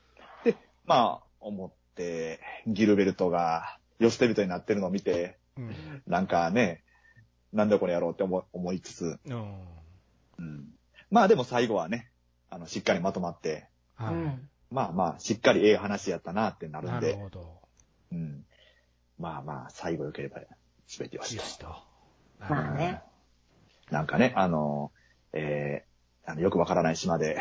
で、まあ、思って、ギルベルトが、ヨステルトになってるのを見て、うん。なんかね、なんだこれやろうって思思いつつ、うん。うん、まあでも最後はね、あの、しっかりまとまって、はい。うん。まあまあ、しっかりええ話やったなってなるんなるで、ほど。うん、まあまあ、最後良ければ全てよしと。よしと。まあね。なんかね、あの、えー、あのよくわからない島で、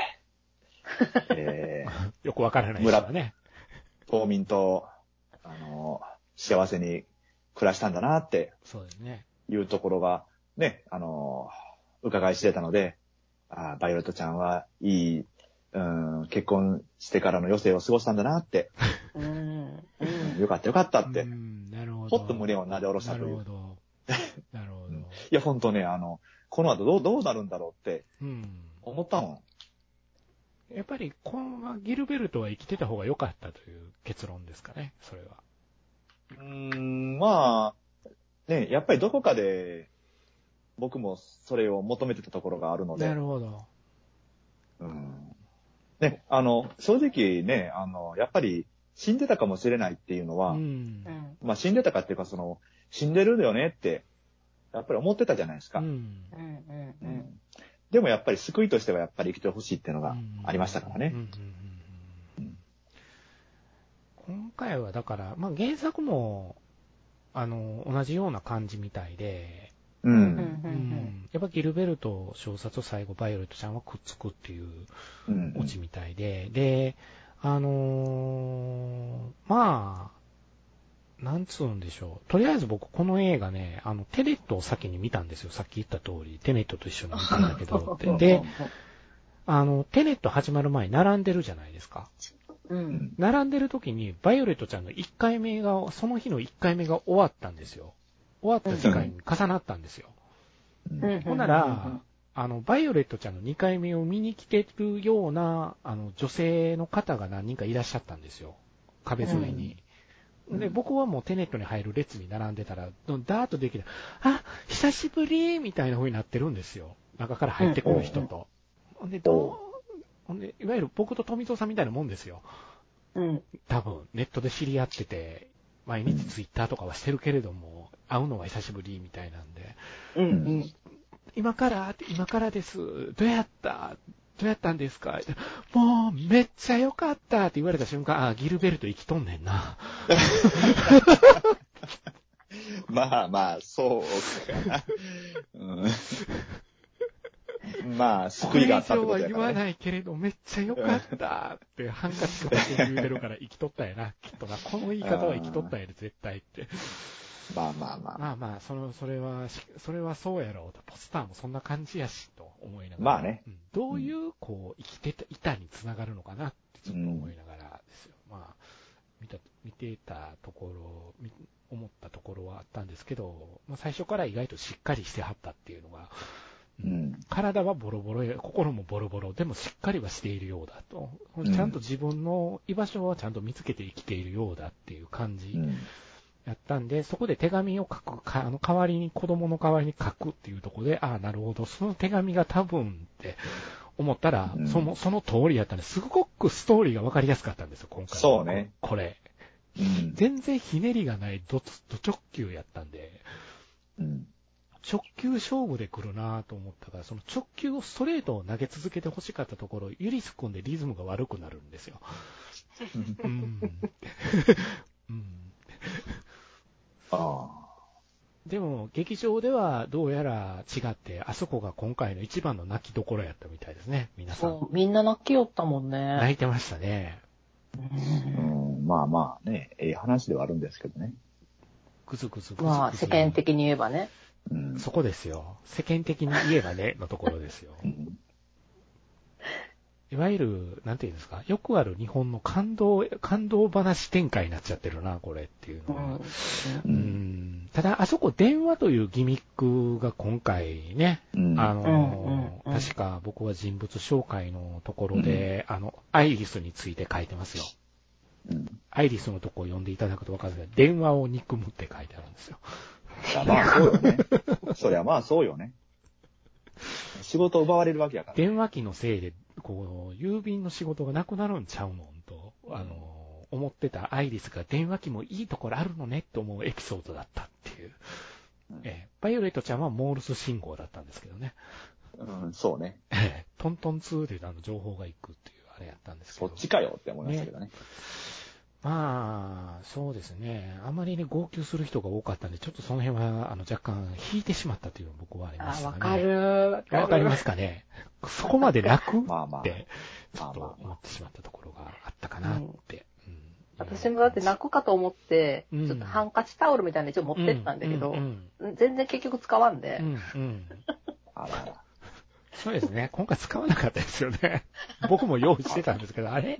えー、よくわからないね。島民と、あの、幸せに暮らしたんだなってそうですね。いうところが、ね、あの、伺い知れたので、あーバイオレットちゃんはいい、うん、結婚してからの余生を過ごしたんだなって、うん。よかったよかったって、いうん、なるほど。ほっと胸をなで下ろしたなというるほど。なるほど。や、ほんとね、あの、この後どう、どうなるんだろうってうん。思ったもん。やっぱり、このギルベルトは生きてた方が良かったという結論ですかね、それは。うーん、まあ、ね、やっぱりどこかで、僕もそれを求めてたところがあるのでな、るほど。うん。ね、あの、正直ね、あの、やっぱり死んでたかもしれないっていうのは、うんう。ん。まあ死んでたかっていうか、その、死んでるよねって、やっぱり思ってたじゃないですか。うん。うん。でもやっぱり救いとしてはやっぱり生きてほしいっていうのがありましたからね。今回はだから、まあ、原作も、あの、同じような感じみたいで、う。うんん。うんやっぱギルベルト少佐と最後バイオレットちゃんはくっつくっていううん。オチみたいで、で、あのーまあ、なんつうんでしょう。とりあえず僕この映画ね、あの、テネットを先に見たんですよ。さっき言った通り。テネットと一緒に見たんだけど。で で、あの、テネット始まる前に並んでるじゃないですか。う。うんん。並んでる時に、バイオレットちゃんの1回目が、その日の1回目が終わったんですよ。終わった時間に重なったんですよ。うんほんなら、あの、バイオレットちゃんの2回目を見に来てるような、あの、女性の方が何人かいらっしゃったんですよ。壁沿いに。うんで、僕はもうテネットに入る列に並んでたら、ダーッとできた。あ、久しぶりみたいな風になってるんですよ。中から入ってくる人と。ほんで、どう、ほんで、いわゆる僕と富蔵さんみたいなもんですよ。うん。多分、ネットで知り合ってて、毎日ツイッターとかはしてるけれども、会うのは久しぶりみたいなんで、うん。うん。今から今からです。どうやった？どうやったんですか？もう、めっちゃ良かったって言われた瞬間、あ、ギルベルト生きとんねんな。まあまあ、そうかな。うん、まあ、救いがあったってことこれ以上は言わ。ないけれど、めっちゃ良かったって、ハンカチとかで言うてるから生きとったやな、きっとな。この言い方は生きとったんやで、絶対って。まあまあまあ。まあまあ、その、それはし、それはそうやろうと。ポスターもそんな感じやし、と思いながら。まあねうんどういう、こう、生きてた、板につながるのかなってちょっと思いながらですよ。まあ、見た、見てたところ、み思ったところはあったんですけど、まあ最初から意外としっかりしてはったっていうのが、うん。体はボロボロや、心もボロボロ、でもしっかりはしているようだと。んちゃんと自分の居場所はちゃんと見つけて生きているようだっていう感じ。うん。やったんで、そこで手紙を書く、かあの代わりに、子供の代わりに書くっていうところで、ああ、なるほど、その手紙が多分って思ったら、うんその、その通りやったんで、すごくストーリーがわかりやすかったんですよ、今回。そうね。これ。うん。全然ひねりがないド、ド直球やったんで、うん。直球勝負で来るなと思ったから、その直球をストレートを投げ続けて欲しかったところ、ユリス君でリズムが悪くなるんですよ。うん。うんあでも、劇場ではどうやら違って、あそこが今回の一番の泣きどころやったみたいですね、皆さん。そう、みんな泣きよったもんね。泣いてましたね。あ。うん。まあまあね、ええ話ではあるんですけどね。ぐずぐずぐずぐず。まあ、世間的に言えばね。うん。そこですよ。世間的に言えばね、のところですよ。うんいわゆる、なんていうんですか、よくある日本の感動、感動話展開になっちゃってるな、これっていううのは。ん。う。うんんただ、あそこ電話というギミックが今回ね、うん。あの、うん確か僕は人物紹介のところで、あの、アイリスについて書いてますよ。うん。アイリスのとこを読んでいただくと分かるんですけど、電話を憎むって書いてあるんですよ。まあそうよね。そりゃまあそうよね。仕事を奪われるわけやから。電話機のせいで、こう、郵便の仕事がなくなるんちゃうのと、あの、思ってたアイリスが電話機もいいところあるのねって思うエピソードだったっていう。うんえーバイオレットちゃんはモールス信号だったんですけどね。うん、そうね。えートントン2であの情報が行くっていうあれやったんですけど。そっちかよって思いましたけどね。まあ、そうですね。あまりね、号泣する人が多かったんで、ちょっとその辺は、あの、若干引いてしまったというのは僕はありまあ、したね。わか。る。わわかりますかね。そこまで楽？っ まあまあ。て、ちょっと思ってしまったところがあったかなって。うん私もだって泣くかと思って、うんちょっとハンカチタオルみたいなの一応持ってったんだけどう、ん全然結局使わんで。そうですね。今回使わなかったですよね。僕も用意してたんですけど、あれ？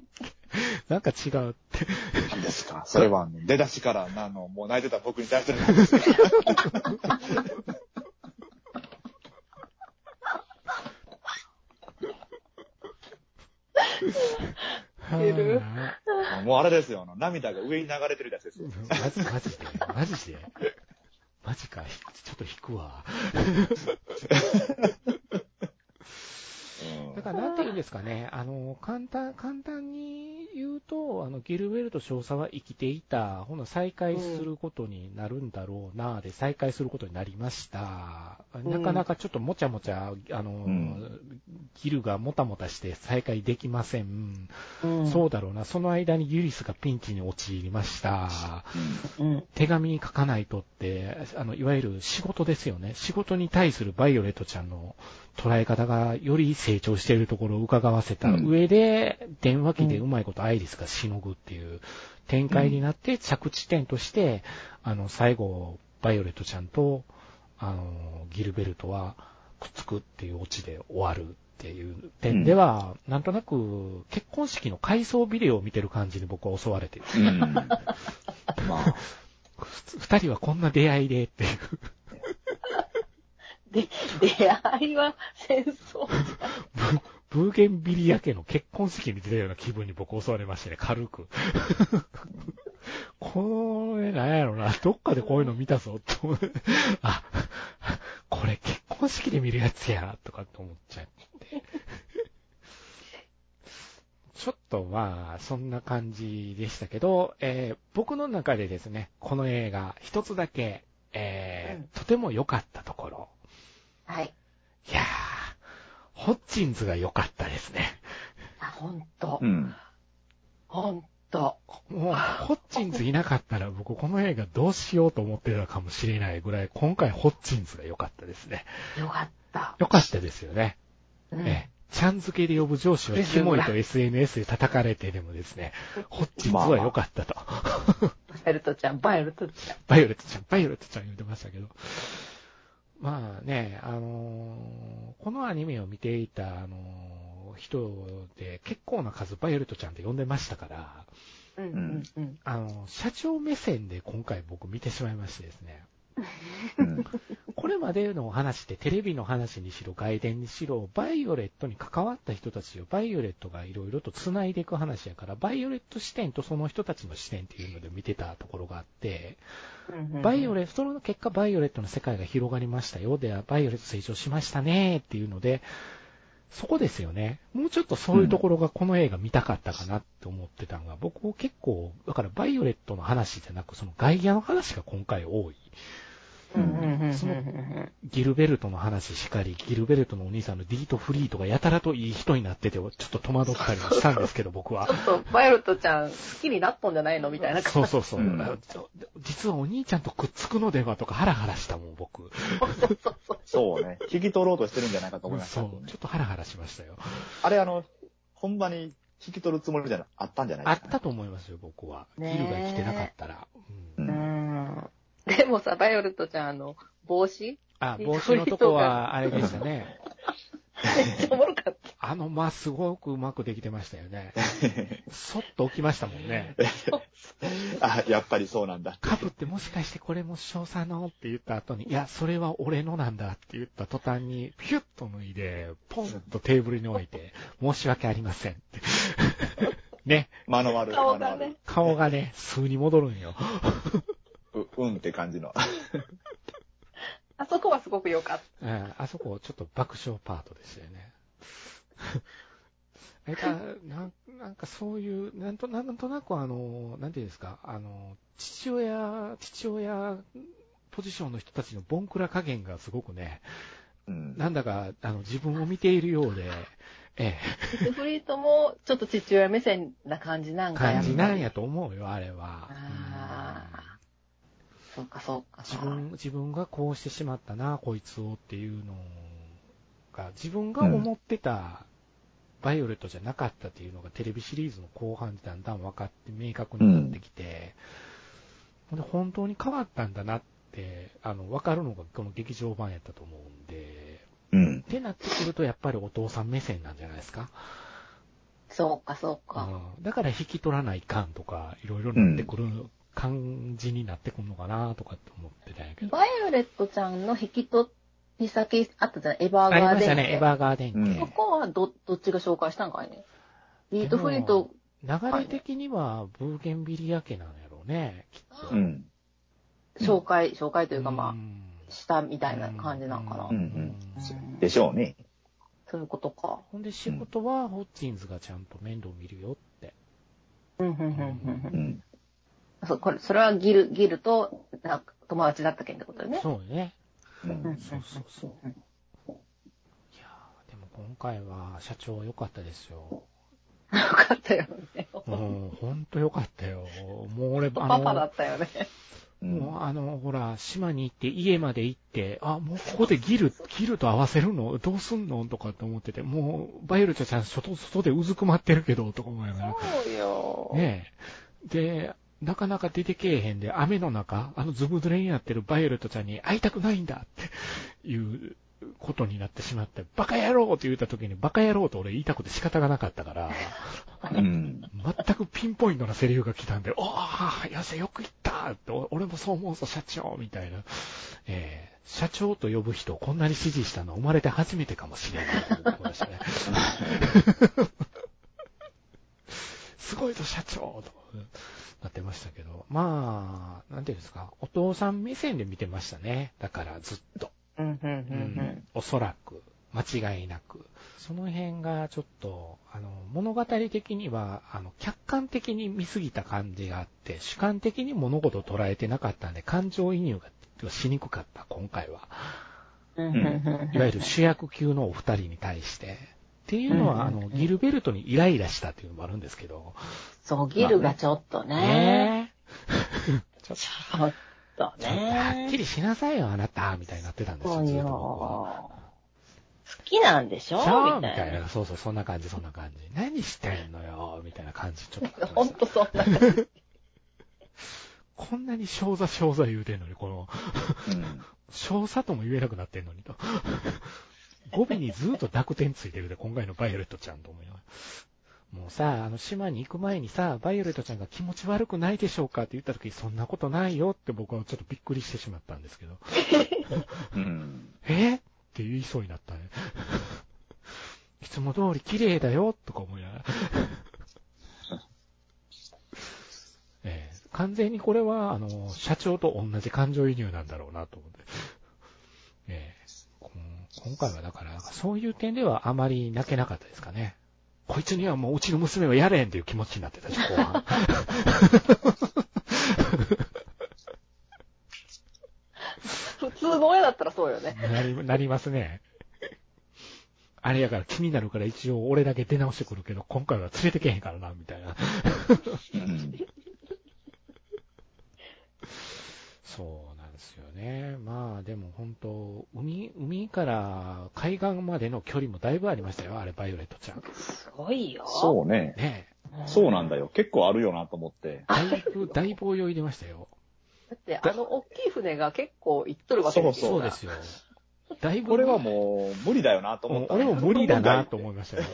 なんか違うって。何ですか？それは、あの出だしから、あの、もう泣いてた僕に対するなんですもうあれですよ、あの、涙が上に流れてるやつですよ。あマジ、マジで、マジで。マジか、ひちょっと引くわ。だからなんて言うんですかね、あの、簡単、簡単に言うと、あの、ギルベルト少佐は生きていた、ほな再会することになるんだろうな、で、再会することになりました。んなかなかちょっともちゃもちゃ、あの、んギルがもたもたして再会できません。うん。そうだろうな、その間にユリスがピンチに陥りました。うん。手紙に書かないとって、あの、いわゆる仕事ですよね。仕事に対するバイオレットちゃんの捉え方がより成長しているところを伺わせた上で、電話機でうまいことアイリスがしのぐっていう展開になって、着地点として、あの、最後、バイオレットちゃんと、あの、ギルベルトはくっつくっていうオチで終わるっていう点では、なんとなく結婚式の回想ビデオを見てる感じに僕は襲われてる。うん。まあ、二人はこんな出会いでっていう。で、出会いは戦争ブブーゲンビリア家の結婚式に出たような気分に僕襲われましてね、軽く。これ、なんやろな、どっかでこういうの見たぞ、と思って。あ、これ結婚式で見るやつや、とかって思っちゃって。ちょっとまあ、そんな感じでしたけど、えー僕の中でですね、この映画、一つだけ、えーうんとても良かったところ。はい。いやー、ホッチンズが良かったですね。あ、ほんとう。ん。ほんと。もう、ホッチンズいなかったら僕この映画どうしようと思ってたかもしれないぐらい、今回ホッチンズが良かったですね。よかった。良かったですよね。うん。ええちゃん付けで呼ぶ上司はキモいと SNS で叩かれてでもですね、ホッチンズは良かったと。バイオレットちゃん、バイオレットちゃん。バイオレットちゃん、バイオレットちゃん言ってましたけど。まあね、あのーこのアニメを見ていた、あのー人で結構な数バイオレットちゃんって呼んでましたから、うんうんうん。あの、社長目線で今回僕見てしまいましてですね。うん。これまでのお話ってテレビの話にしろ外伝にしろ、バイオレットに関わった人たちをバイオレットがいろいろと繋いでいく話やから、バイオレット視点とその人たちの視点っていうので見てたところがあって、バイオレット、その結果バイオレットの世界が広がりましたよ。で、バイオレット成長しましたねっていうので、そこですよね。もうちょっとそういうところがこの映画見たかったかなって思ってたのが、僕結構、だからバイオレットの話じゃなく、その外野の話が今回多い。うんうんうんうんそのギルベルトの話しかり、ギルベルトのお兄さんのディートフリートがやたらといい人になってて、ちょっと戸惑ったりもしたんですけど、僕はちょ。っと、バイオレットちゃん、好きになっとんじゃないのみたいな感じ。そうそうそう。うんあ実はお兄ちゃんとくっつくのではとかハラハラしたもん、僕。そうそうそう。そうね。聞き取ろうとしてるんじゃないかと思いましたね、そう。ちょっとハラハラしましたよ。あれ、あの、本場に聞き取るつもりじゃなあったんじゃないですか、あったと思いますよ、僕は。ギルが生きてなかったら。う、うんうん。でもさ、バイオレットちゃん、あの、帽子？あ、帽子のとこは、あれでしたね。めっちゃおもろかった。あの間すごくうまくできてましたよね。そっと置きましたもんね。あ、やっぱりそうなんだ。カブってもしかしてこれも少佐のって言った後に、いや、それは俺のなんだって言った途端に、ピュッと脱いで、ポンとテーブルに置いて、申し訳ありませんって。ね、間の悪い。顔がね。顔がね、数に戻るんよ。う、うんって感じの。あそこはすごく良かっうんあそこちょっと爆笑パートでしたよね。えかなんなんかそういう、なんとなんとなくあの、なんていうんですか、あの、父親、父親ポジションの人たちのボンクラ加減がすごくね、うん。なんだかあの自分を見ているようで、えた。でフリートも、ちょっと父親目線な感じなんえ、か感じなんやと思うよ、あれは。あうんそうか、そうか。自分、自分がこうしてしまったな、こいつをっていうのが、自分が思ってたバイオレットじゃなかったっていうのがテレビシリーズの後半でだんだん分かって明確になってきて、ほんで本当に変わったんだなって、あの、分かるのがこの劇場版やったと思うんで、うん。ってなってくるとやっぱりお父さん目線なんじゃないですか。そうか、そうか。うん、だから引き取らないかんとか、いろいろなってくる感じになってくるのかなとかって思ってたんやけど。バイオレットちゃんの引き取り先あったじゃないエヴァーありガーデン家。ましたね、エヴァーガーデン家。うんそこはど、どっちが紹介したんかいね。ビートフリート、流れ的にはブーゲンビリア家なんやろうね、きっと。うん。紹介、紹介というかまんあ、したみたいな感じなんかな。うんうんでしょうね。そういうことか。ほんで仕事はホッチンズがちゃんと面倒見るよって。うん、うん、うん、う。ん。そう、これ、それはギル、ギルと、なんか友達だったけんってことよね。そうね。ううん。そうそうそう。いやーでも今回は社長良かったですよ。よかったよね。もう、ほんと良かったよ。もう俺、あパパだの、ったよね。もうあの、ほら、島に行って、家まで行って、あ、もうここでギル、ギルと合わせるの？どうすんの？とかって思ってて、もう、バイオレットちゃん外、外でうずくまってるけど、とか思いながら。そうよ。ねえ。で、なかなか出てけえへんで、雨の中、あのズブ濡れになってるバイオレットちゃんに会いたくないんだっていうことになってしまって、バカ野郎って言った時にバカ野郎と俺言いたくて仕方がなかったから、うん。全くピンポイントなセリフが来たんで、おー、よせ、よく言ったって、お俺もそう思うぞ、社長みたいな。えー社長と呼ぶ人をこんなに支持したの生まれて初めてかもしれないと思いましたね。すごいぞ、社長となってましたけど、まあ、なんていうんですか、お父さん目線で見てましたね。だからずっと。うん、うん、う、うんんおそらく、間違いなく。その辺がちょっと、あの、物語的には、あの、客観的に見すぎた感じがあって、主観的に物事を捉えてなかったんで、感情移入がしにくかった、今回は。うん。いわゆる主役級のお二人に対して。っていうのは、あの、ギルベルトにイライラしたっていうのもあるんですけど。そう、ギルがちょっとね。ねえ。ちょっちょっとと、ちょっとはっきね。りしなさいよ、あなた、みたいになってたんですよ、ずっとそうよ。僕は。好きなんでしょ？ちゃうみみたいな。そうそう、そんな感じ、そんな感じ。何してんのよ、みたいな感じ、ちょっと。ほんとそんな感じ。こんなに少座少座言うてんのに、この、うん。少佐とも言えなくなってんのにと。語尾にずっと濁点ついてるで、今回のバイオレットちゃんと思いながら。もうさ、あの島に行く前にさ、バイオレットちゃんが気持ち悪くないでしょうかって言った時、そんなことないよって僕はちょっとびっくりしてしまったんですけど。うん。え？って言いそうになったね。いつも通り綺麗だよとか思いながら。ええ完全にこれは、あの、社長と同じ感情移入なんだろうなと思って。え今回はだから、そういう点ではあまり泣けなかったですかね。こいつにはもううちの娘はやれんっていう気持ちになってたし、後半。普通の親だったらそうよね。なり、なりますね。あれやから気になるから一応俺だけ出直してくるけど、今回は連れてけへんからな、みたいな。うん。そうね。まあでも本当、海、海から海岸までの距離もだいぶありましたよ、あれ、バイオレットちゃん。すごいよ。そうね。ねそうなんだよ。結構あるよなと思って。え。だいぶ、だいぶ泳いでましたよ。だって、あの大きい船が結構行っとるわけですよ。そうですよ。だいぶ、これはもう無理だよなと思った。俺も無理だなと思いましたよ。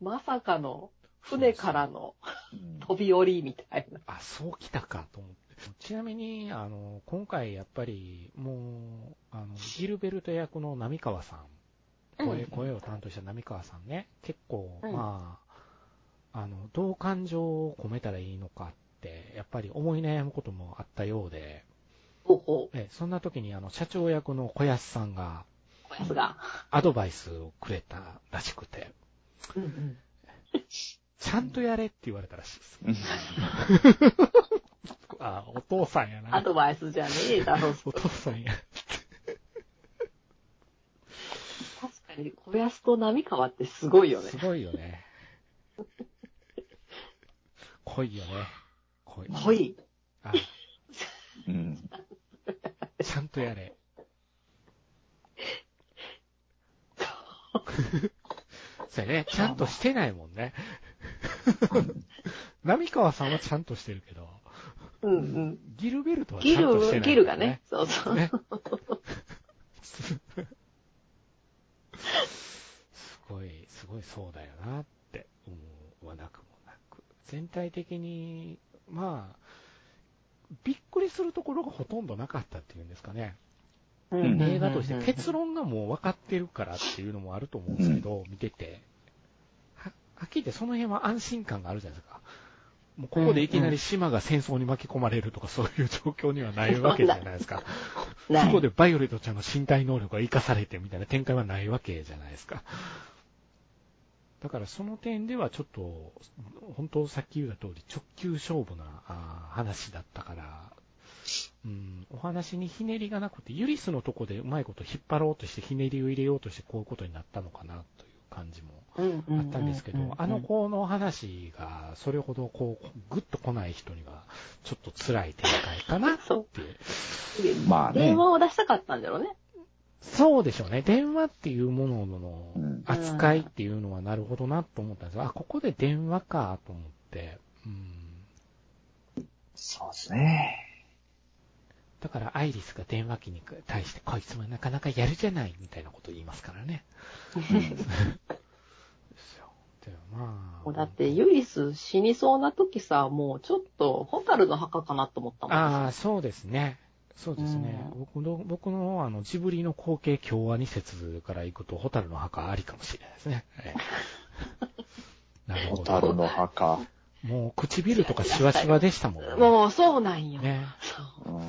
まさかの、船からのうん飛び降りみたいな。あ、そうきたかと思って。ちなみに、あの、今回やっぱり、もう、あの、ギルベルト役の波川さん、声、うん声を担当した波川さんね、結構、うんまあ、あの、どう感情を込めたらいいのかって、やっぱり思い悩むこともあったようで、ほうほえそんな時にあの、社長役の小安さんが、う。こやつが。アドバイスをくれたらしくて、うんうん。ちゃんとやれって言われたらしいです。うんあ、お父さんやな。アドバイスじゃねえだろ。お父さんや。確かに、小安と波川ってすごいよねす。ごいよね。濃いよね。濃い。濃い。あ、うん。ちゃんとやれ。そうやね。ちゃんとしてないもんね。波川さんはちゃんとしてるけど、うんうん。ギルベルトはギちゃんとしてない、ル、ギルがね。。そうそう。ね。すごい、すごいそうだよなって思わなくもなく。全体的に、まあ、びっくりするところがほとんどなかったっていうんですかね。ん映画として結論がもう分かってるからっていうのもあると思うんですけど、見てて。は、はっきり言ってその辺は安心感があるじゃないですか。もうここでいきなり島が戦争に巻き込まれるとかそういう状況にはないわけじゃないですか。そこでバイオレットちゃんの身体能力が活かされてみたいな展開はないわけじゃないですか。だからその点ではちょっと、本当さっき言った通り直球勝負な話だったから、うん、お話にひねりがなくて、ユリスのとこでうまいこと引っ張ろうとしてひねりを入れようとしてこういうことになったのかなという感じもあったんですけど、あの子の話がそれほどこう、ぐっと来ない人にはちょっと辛い展開かな そうって。まあね電話を出したかったんだろうね。そうでしょうね。電話っていうもののうん扱いっていうのはなるほどなと思ったんですよ。あ、ここで電話かと思って。うん。そうですね。だからアイリスが電話機に対してこいつもなかなかやるじゃないみたいなこと言いますからね。ですよ。でまあ。もうだって、ユリス死にそうな時さ、もうちょっと、ホタルの墓かなと思ったもん。ああ、そうですね。そうですね。うん僕の、僕のあの、ジブリの後継共和二節から行くと、ホタルの墓ありかもしれないですね。ええ なるほホタルど。の墓。もう唇とかシワシワでしたもんね。もう、そうなんよ。ね。そううん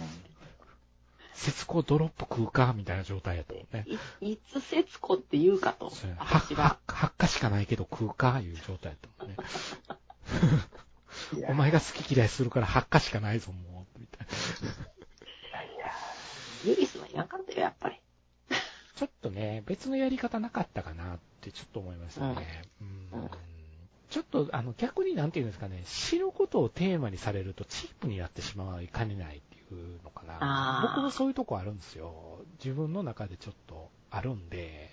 節子ドロップ食うかみたいな状態やったもんね。いいつ節子って言うかとそれ、は私が。8日しかないけど食うかいう状態やったもんね。いやお前が好き嫌いするから8日しかないぞ、もう。みたいな。ユリスはいらんかったよ、やっぱり。ちょっとね、別のやり方なかったかなってちょっと思いましたね。うんうんちょっと、あの、逆になんていうんですかね、知ることをテーマにされるとチープになってしまいかねないのかな。僕もそういうとこあるんですよ。自分の中でちょっとあるんで、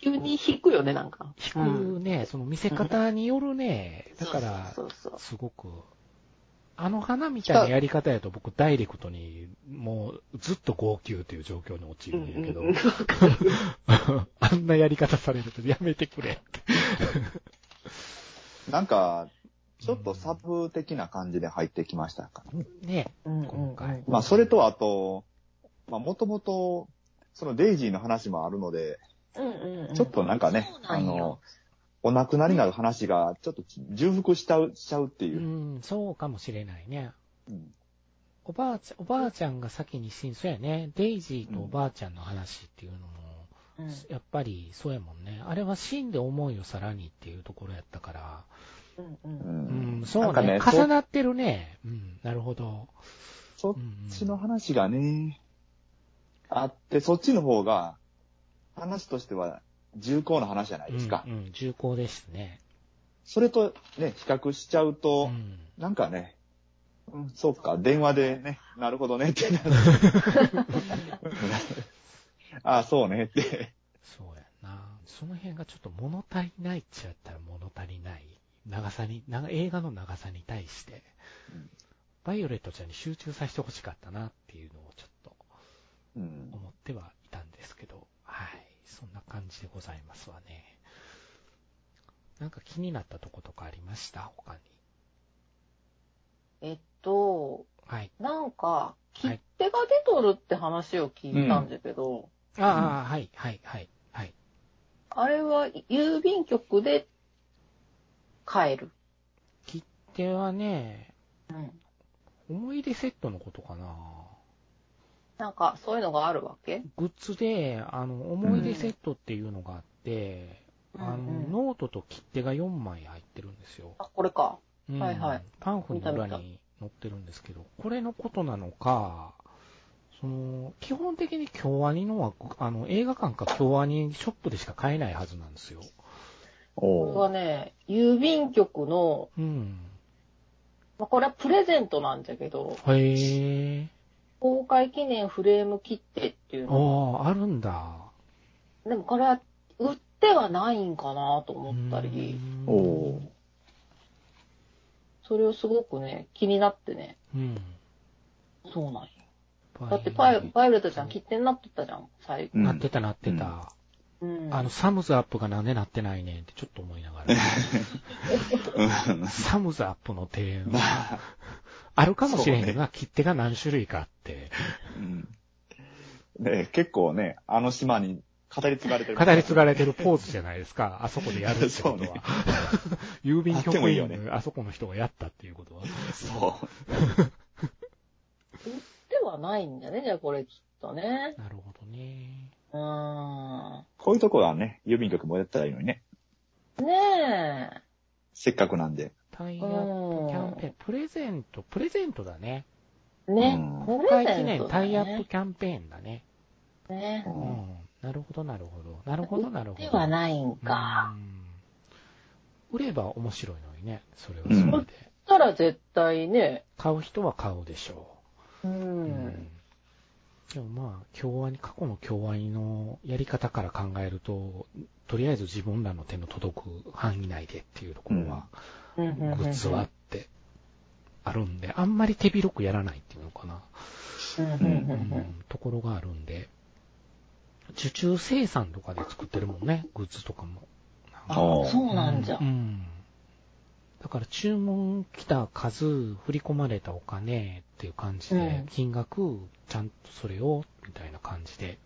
急に引くよね、なんか。引くね、その見せ方によるね、だから、すごく、あの花みたいなやり方やと僕ダイレクトにもうずっと号泣という状況に陥。るんやけど、うんうんうん あんなやり方されるとやめてくれって。なんか、ちょっとサブ的な感じで入ってきましたかね。ねうんうん今回まあ、それとあと、まあ、もともと、そのデイジーの話もあるので、うんうんうんちょっとなんかねそう、なあんよの、お亡くなりになる話が、ちょっと重複しちゃう、しちゃうってういう。ん、そうかもしれないね。うんおばあちゃん、おばあちゃんが先に死ん、そうやね。デイジーとおばあちゃんの話っていうのも、うんやっぱりそうやもんね。あれは死んで思いをさらにっていうところやったから、うんううんうん、そうなんかね。そ重なってるね。うん、なるほど。そっちの話がね、あって、そっちの方が、話としては重厚な話じゃないですか。うん、うん、重厚ですね。それとね、比較しちゃううと、ん。なんかね、うん、そうか、電話でね、なるほどねってなる。あ あ、そうねって。そうやな。その辺がちょっと物足りないっちゃったら物足りない。長さに、長映画の長さに対して、うんバイオレットちゃんに集中させてほしかったなっていうのをちょっとうん。思ってはいたんですけど、はい。そんな感じでございますわね。なんか気になったとことかありました？他に。えっと、はい。なんか、切手が出とるって話を聞いたんだけど、ああ、はい、はい、はい、はい。あれは郵便局で買える。切手はね、うん。思い出セットのことかな。なんか、そういうのがあるわけ？グッズで、あの、思い出セットっていうのがあって、うんあの、うんノートと切手が4枚入ってるんですよ。あ、これか。うんはいはいパンフの裏見たに載ってるんですけど、これのことなのか、その、基本的に京アニのは、あの、映画館か京アニショップでしか買えないはずなんですよ。これはおね、郵便局の、うん。まあ、これはプレゼントなんだけど、へえ。公開記念フレーム切手っていうのああ、あるんだ。が、でもこれは売ってはないんかなと思ったり、おおーそれをすごくね、気になってね、うん。そうなんよ。うん。だってパイパイレットちゃん切手になっとったじゃん、最後。うんなってたなってた。うん。あの、サムズアップがなんでなってないねんってちょっと思いながら。サムズアップの提案まあ、あるかもしれへんけどな、切手が何種類かあって。うん。で、結構ね、あの島に語り継がれてる。語り継がれてるポーズじゃないですか。あそこでやるってことは。ね郵便あって局もいいよね員のあそこの人がやったっていうことは。そう。ではないんだね、じゃあこれきっとね。なるほどね。うーん。こういうとこはね、郵便局もやったらいいのにね。ねえ。せっかくなんで。タイアップキャンペーン、プレゼント、プレゼントだね。ね。うん公開記念タイアップキャンペーンだね。ねう。うんん。なるほど、なるほど。なるほど、なるほど。ではないんか。うん売れば面白いのにね、それはうんそれで。そしたら絶対ね。買う人は買うでしょう。う。うんでもまあ、京アニ、過去の京アニのやり方から考えると、とりあえず自分らの手の届く範囲内でっていうところは、グッズはあって、あるんで、あんまり手広くやらないっていうのかな、うんところがあるんで、受注生産とかで作ってるもんね、グッズとかも。あああそうなんじゃう。ん。だから注文来た数、振り込まれたお金っていう感じでうん、金額、ちゃんとそれを、みたいな感じで、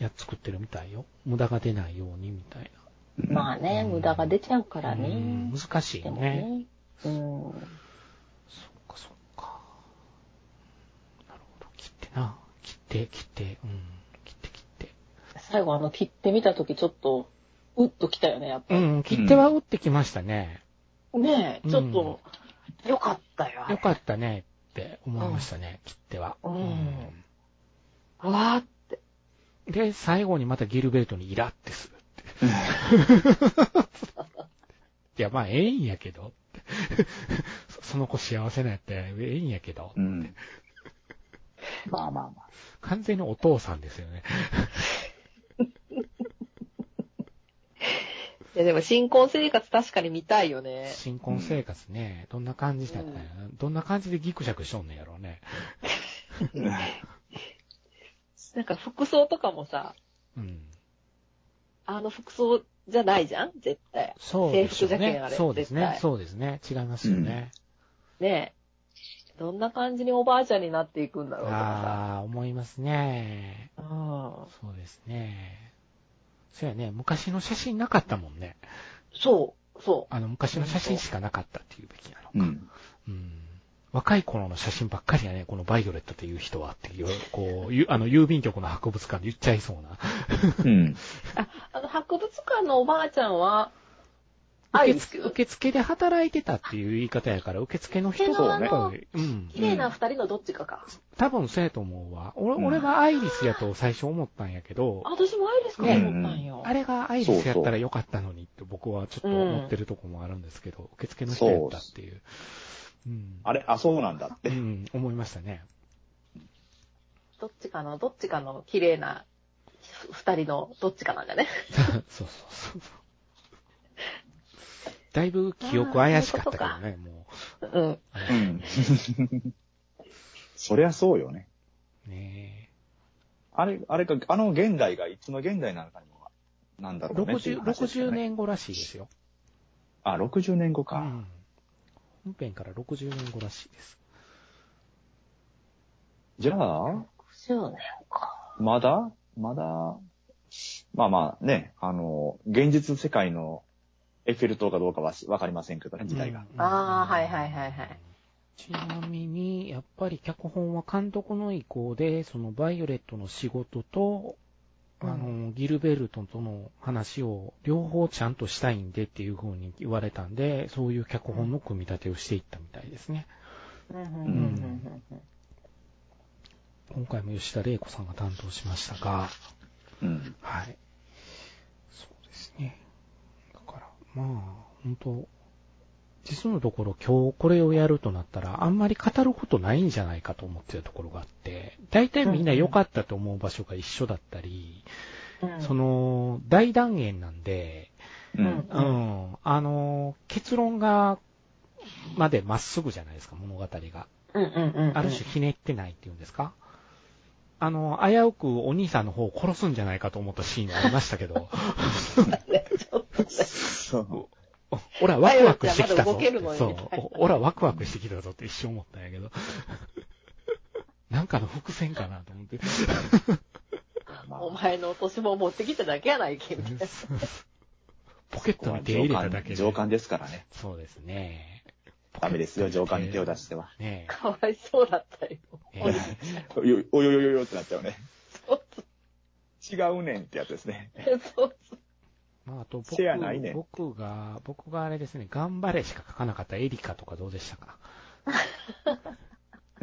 やっ作ってるみたいよ。無駄が出ないように、みたいまあね、無駄が出ちゃうからな。うんね。難しいね。ね。うん。そっかそっか。なるほど。切ってな。切って、切って、うん。切って切って。最後あの切ってみたときちょっと、うっときたよね、やっぱり。うん、切っては打ってきましたね。ねえ、ちょっと、よかったよ。よかったねって思いましたね、切っては。うんわーって。で、最後にまたギルベルトにイラってするって。いや、まあ、ええんやけど その子幸せなやったらええんやけど。うん。まあまあまあ。完全にお父さんですよね。いやでも新婚生活確かに見たいよね。新婚生活ね、どんな感じだったんやな、どんな感じでギクシャクしとんねんやろうね。なんか服装とかもさ、うん。あの服装じゃないじゃん？絶対。そうでしょう制服じゃけねんあ。れそうですねそうですね。違いますよね。ねえ。どんな感じにおばあちゃんになっていくんだろうとかああ、思いますね。さ。うん。そうですね。そうやね、昔の写真なかったもんね。そう、そあの、昔の写真しかなかったっていうべきなのか。うん。うん若い頃の写真ばっかりやね、このバイオレットっていう人はっていう、こう、ゆあの、郵便局の博物館で言っちゃいそうな。うん。う。あ、あの、博物館のおばあちゃんは、受付、受付で働いてたっていう言い方やから、受付の人そうねとうん。綺麗な二人のどっちかか。多分そうやと思うわ。俺、うん俺はアイリスやと最初思ったんやけど、私もアイリスかと思ったんよ。あれがアイリスやったらよかったのにって僕はちょっと思ってるとこもあるんですけど、受付の人やったっていう。うん。あれ、あ、そうなんだって。うん、思いましたね。どっちかの、どっちかの綺麗な二人のどっちかなんだね。そうそうそう。だいぶ記憶怪しかったけどね、もうん。う。うん。そりゃそうよね。ねあれ、あれか、あの現代がいつの現代なのかにも、なんだえろうねっていう60、話ですよ60ね。年後らしいですよ。あ、60年後か。うん。本編から60年後らしいです。じゃあ、10年か。まだ？まだ、まあまあね、あの、現実世界のエッフェル塔かどうかはわかりませんけどね、時代が。うんあーはいはいはいはい。ちなみに、やっぱり脚本は監督の意向で、そのバイオレットの仕事と、あの、ギルベルトとの話を両方ちゃんとしたいんでっていう風に言われたんで、そういう脚本の組み立てをしていったみたいですね。うんうんうんうんうん今回も吉田玲子さんが担当しましたが、うん。はい。そうですね。だから、まあ、本当実のところ今日これをやるとなったら、あんまり語ることないんじゃないかと思ってるところがあって、大体みんな良かったと思う場所が一緒だったり、うんその、大断言なんで、うん。うん、あの、結論が、までまっすぐじゃないですか、物語が。うんうんうんうん。ある種ひねってないっていうんですかあの、危うくお兄さんの方を殺すんじゃないかと思ったシーンがありましたけど、そう。お俺はワクワクしてきたぞそう。お俺はワクワクしてきたぞって一瞬思ったんやけど。なんかの伏線かなと思って。まあお前の落とし物持ってきただけやないけ、みたいな。ポケットに手入れただけで。上官ですからね。そうですね。ダメですよ、上官に手を出しては。ねかわいそうだったよ。え。およおよよよよってなっちゃうね。そう違うねんってやつですね。そうそう。まあ、あと僕、シェアないね僕が、僕があれですね、頑張れしか書かなかったエリカとかどうでしたか？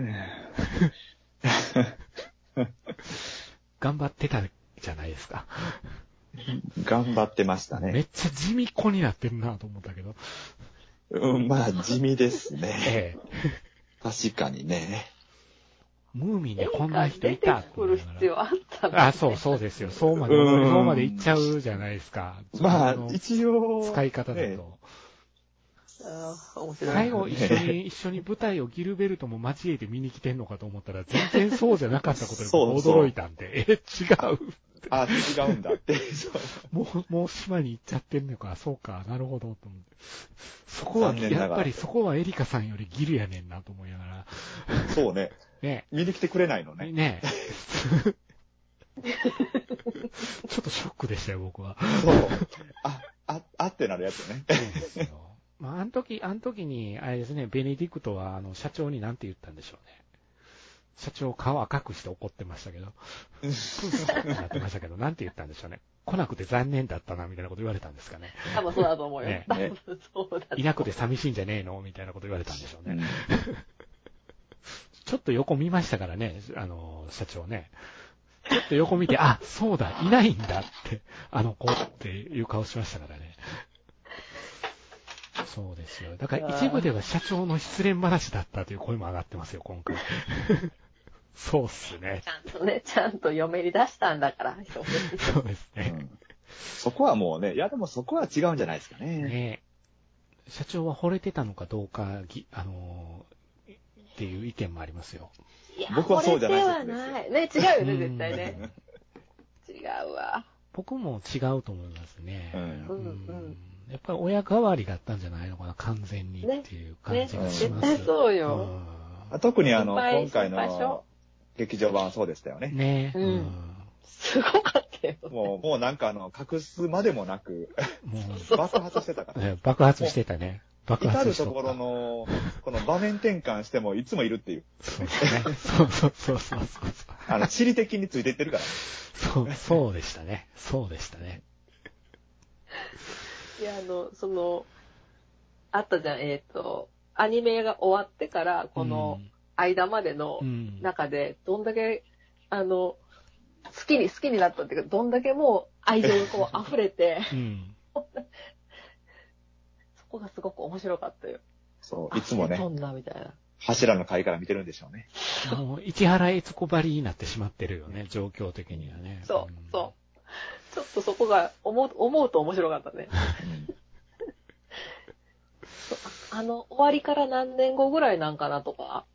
頑張ってたじゃないですか。頑張ってましたね。めっちゃ地味っ子になってるなと思ったけど。うん、まあ、地味ですね。ええ。確かにね。ムーミンでこんな人いた出てくる必要あったのあ、そうそうですよ。そうまで、うんそうまで行っちゃうじゃないですか。まあの、一応。使い方だねと。あー面白い。最後一緒に、一緒に舞台をギルベルトも交えて見に来てんのかと思ったら、全然そうじゃなかったことに驚いたんで、え、違う。あ、違うんだって。もう、もう島に行っちゃってんのか、そうか、なるほど、と思って。そこは、やっぱりそこはエリカさんよりギルやねんなと思いながら。そうね。ね。見に来てくれないのね。ね ちょっとショックでしたよ、僕は。そう。あ、あ、あってなるやつね。そうですよ。まあ、あの時、あの時に、あれですね、ベネディクトは、あの、社長に何て言ったんでしょうね。社長顔赤くして怒ってましたけど。なってましたけど、なんて言ったんでしょうね。来なくて残念だったな、みたいなこと言われたんですかね。多分そうだと思うよ。ね多分 そうだと思ういなくて寂しいんじゃねえの？みたいなこと言われたんでしょうね。うんちょっと横見ましたからね、あの、社長ね。ちょっと横見て、あ、そうだ、いないんだって、あの子っていう顔しましたからね。そうですよ。だから一部では社長の失恋話だったという声も上がってますよ、今回。そうっすねち。ゃんとね、ちゃんと嫁に出したんだから、そうですね。うんそこはもうね、いやでもそこは違うんじゃないですかね。ね社長は惚れてたのかどうか、ぎあのーっていう意見もありますよ。いや僕はそうじゃないはない。ね、違うよね、うん絶対ね。違うわ。僕も違うと思いますね。うんやっぱり親代わりだったんじゃないのかな、完全にっていう感じがします。ね絶対そうよう特にあの、今回の劇場版はそうでしたよねん。ねうんうんすごかったよ。もう、もうなんかあの、隠すまでもなく、も爆発してたから。爆発してたね。爆至発しとったるところの、この場面転換してもいつもいるっていう。そうですね。そうそうそうそうそう。あの、地理的についてってるから。そう、そうでしたね。そうでしたね。いや、あの、その、あったじゃん、えっ、と、アニメが終わってから、この間までのうん、中で、どんだけ、あの、好きに、好きになったっていうか、どんだけもう愛情がこう溢れて、うん。そこがすごく面白かったよ。そう、いつもねそ、んな、みたいな。柱の階から見てるんでしょうね。もう、市原悦子ばりになってしまってるよね、状況的にはね。そう、そう。ちょっとそこが思う、思うと面白かったね。そうあの、終わりから何年後ぐらいなんかなとか、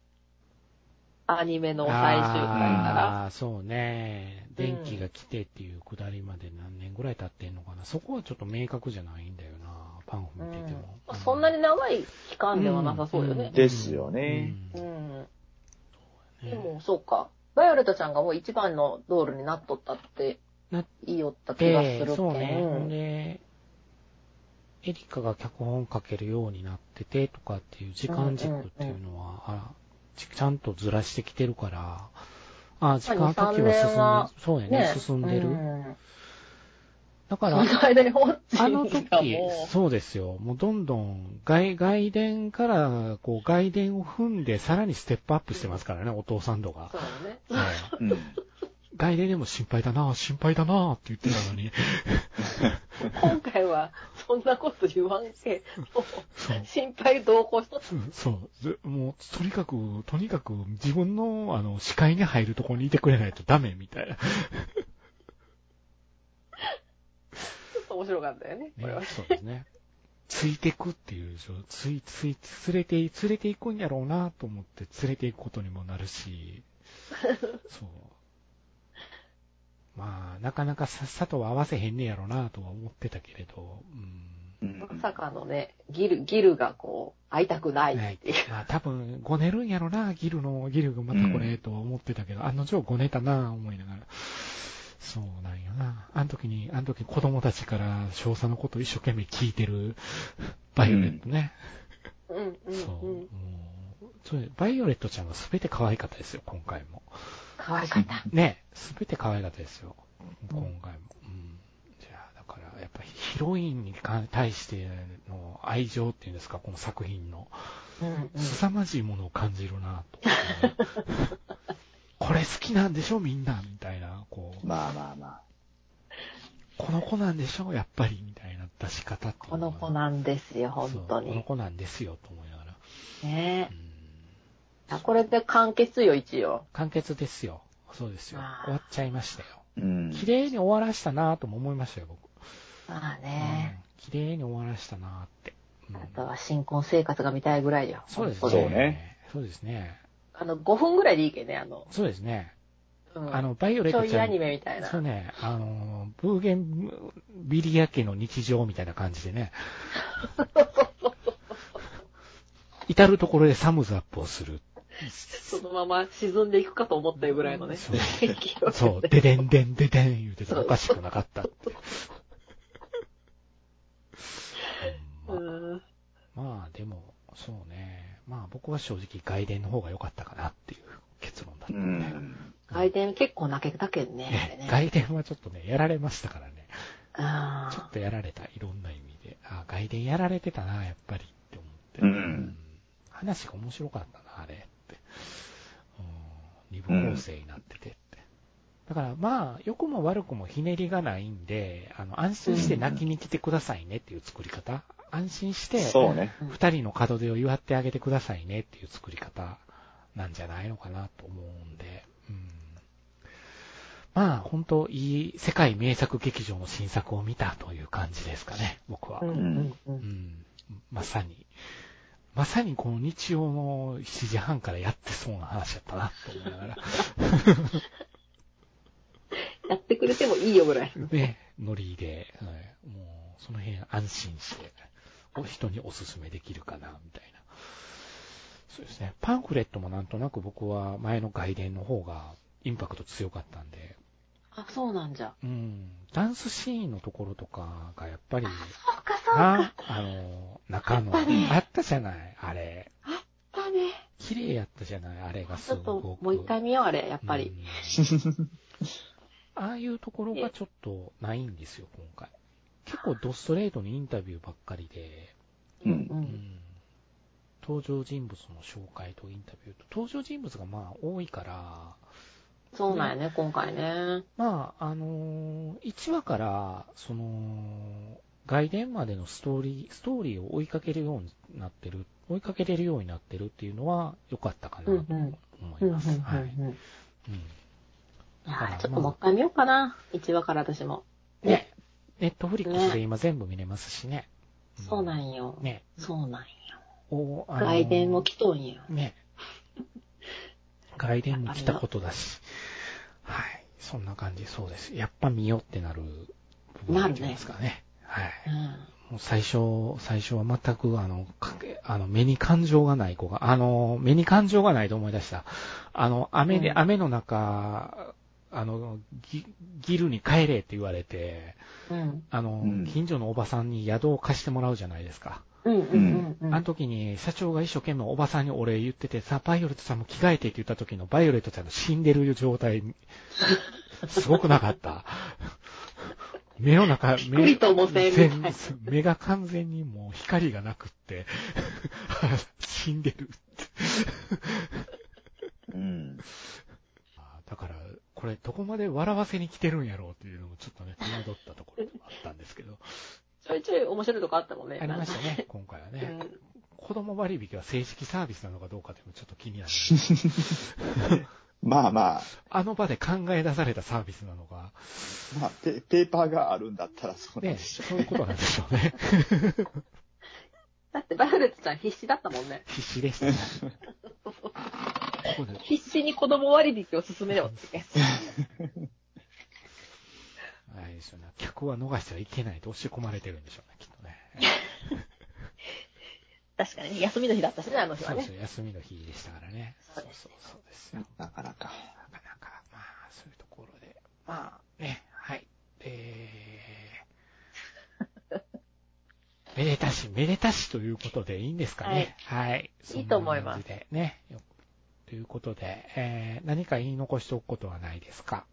アニメの最終回から？ああ、そうね。電気が来てっていうくだりまで何年ぐらい経ってんのかな。そこはちょっと明確じゃないんだよな。パンフ見てても。まあそんなに長い期間ではなさそうよね。ですよねうん。うんでも、そうか。バイオレットちゃんがもう一番の道路になっとったってな言いよった気がするけ。そうね。ほんで、エリカが脚本書けるようになっててとかっていう時間軸っていうのは、あちちゃんとずらしてきてるから、あ時間時は進んではそうやね、進んでる。うんだから、あの時そうですよ。もうどんどん外、外伝から、こう、外伝を踏んで、さらにステップアップしてますからね、お父さん度がう、。そうね。はいうん。外伝でも心配だな、心配だなって言ってたのに。今回は、そんなこと言わんけ。心配同行しとっそうそうず。もう、とにかく、とにかく自分の、あの、視界に入るところにいてくれないとダメみたいな。ちょっと面白かったよね、これはね、。そうですね。ついてくっていうでしょ。つい、つい、連れて、連れていくんやろうなと思って、連れていくことにもなるし、そう。まあ、なかなかさっさとは合わせへんねやろうなとは思ってたけれど、うん。うんまさかのね、ギル、ギルがこう、会いたくないっていう。まあ多分、ごねるんやろな、ギルの、ギルがまたこれ、とは思ってたけど、案の定ごねたな、思いながら。そうなんよな。あの時に、あの時子供たちから少佐のことを一生懸命聞いてるバイオレットね。うんうんそう。うん。もう、それバイオレットちゃんがすべて可愛かったですよ、今回も。可愛かった。ね、すべて可愛かったですよ、今回も。うん。じゃあ、だから、やっぱりヒロインに対しての愛情っていうんですか、この作品の。うんうん。凄まじいものを感じるなと。これ好きなんでしょみんなみたいな、こう、まあまあまこの子なんでしょやっぱりみたいな出し方っていうこの子ななんですよ、本当そうこのに。子なんですよ、と思いながら。ねうんあこれで完結よ、一応。完結ですよ。そうですよ終わっちゃいましたよ。あ。うん。綺麗に終わらしたなとも思いましたよ、僕。まあね。うん綺麗に終わらしたなって。うんあとは新婚生活が見たいぐらいよ。そうです本当にそうね。そうですね。あの、5分ぐらいでいいけどね、あの、そうですね。うんあの、バイオレットちゃん。ちょいアニメみたいな。そうね、あの、ブーゲンビリア家の日常みたいな感じでね。至るところでサムズアップをする。そのまま沈んでいくかと思ったぐらいのね。そう そう、ででんでんででん言うてたらおかしくなかった。まあでも、そうね。まあ僕は正直外伝の方が良かったかなっていう結論だったうね。ん。外伝結構泣けたけどね。外伝はちょっとね、やられましたからね。あちょっとやられた、いろんな意味で。あ、外伝やられてたな、やっぱりって思って。うん話が面白かったな、あれって。うん。二部構成になっててって。だからまあ、良くも悪くもひねりがないんで、あの、安心して泣きに来てくださいねっていう作り方。安心して、そうね。二人の門出を祝ってあげてくださいねっていう作り方なんじゃないのかなと思うんで、うん、まあ本当いい世界名作劇場の新作を見たという感じですかね、僕は。うんうんう。うんん、まさに。まさにこの日曜の7時半からやってそうな話だったなと思いながら。やってくれてもいいよぐらい。ね、ノリで、はいもうその辺安心して、お人におすすめできるかな、みたいな。そうですね。パンフレットもなんとなく僕は前の外伝の方がインパクト強かったんで、あ、そうなんじゃ。うん、ダンスシーンのところとかがやっぱり、そうかそうか。な、あの、中の、あったじゃない、あれ。だね。綺麗やったじゃない、あれがちすごょっとく。もう一回見よう、あれ、やっぱり。うん ああいうところがちょっとないんですよ、今回。結構ドストレートにインタビューばっかりで、うん登場人物の紹介とインタビューと、登場人物がまあ多いから、そうなんやね、今回ね。まあ、あのー、1話から、その、外伝までのストーリー、ストーリーを追いかけるようになってる、追いかけれるようになってるっていうのは良かったかなと思うん、うん、います。はい。うん。うんいやーちょっともう一回見ようかな。1話から私も。ね、ネットフリックスで今全部見れますしね。そうなんんよ。ね。そうなんよ。おあのー外伝も来とんよ。ね。外伝も来たことだし。はい。そんな感じ、そうです。やっぱ見ようってなる部分っていうんですかね。はい。うん。もう最初、最初は全く、あの、かけ、あの、目に感情がない子が、あの、目に感情がないと思い出した。あの、雨で、うん雨の中、あの、ギギルに帰れって言われて、うん。あの、うん近所のおばさんに宿を貸してもらうじゃないですか。うん、うん、うん。あの時に社長が一生懸命おばさんにお礼言ってて、さあ、バイオレットさんも着替えてって言った時のバイオレットちゃんの死んでる状態、すごくなかった。目の中、目目が完全にもう光がなくって、死んでるって。うん。だから、これどこまで笑わせに来てるんやろうっていうのもちょっとね、戸惑ったところでもあったんですけど。ちょいちょい面白いとこあったもんね。ありましたね、今回はうね。ん。子供割引は正式サービスなのかどうかっていうのもちょっと気になる。まあまあ、あの場で考え出されたサービスなのか、まあペ、ペーパーがあるんだったらそうなんね、そういうことなんでしょうね。だってバイオレットちゃん必死だったもんね。必死でしたね。ここで必死に子供割引を進めようってね。あれですよね。客は逃してはいけないと押し込まれてるんでしょうね、きっとね。確かに、休みの日だったしね、あの日はねそうです。よ、休みの日でしたからね。そうですそうそうですよ。なかなか。なかなか、まあ、そういうところで。まあ、ね、はい。えー、めでたし、めでたしということでいいんですかね。はい。いいと思いますね。よということで、えー、何か言い残しておくことはないですか？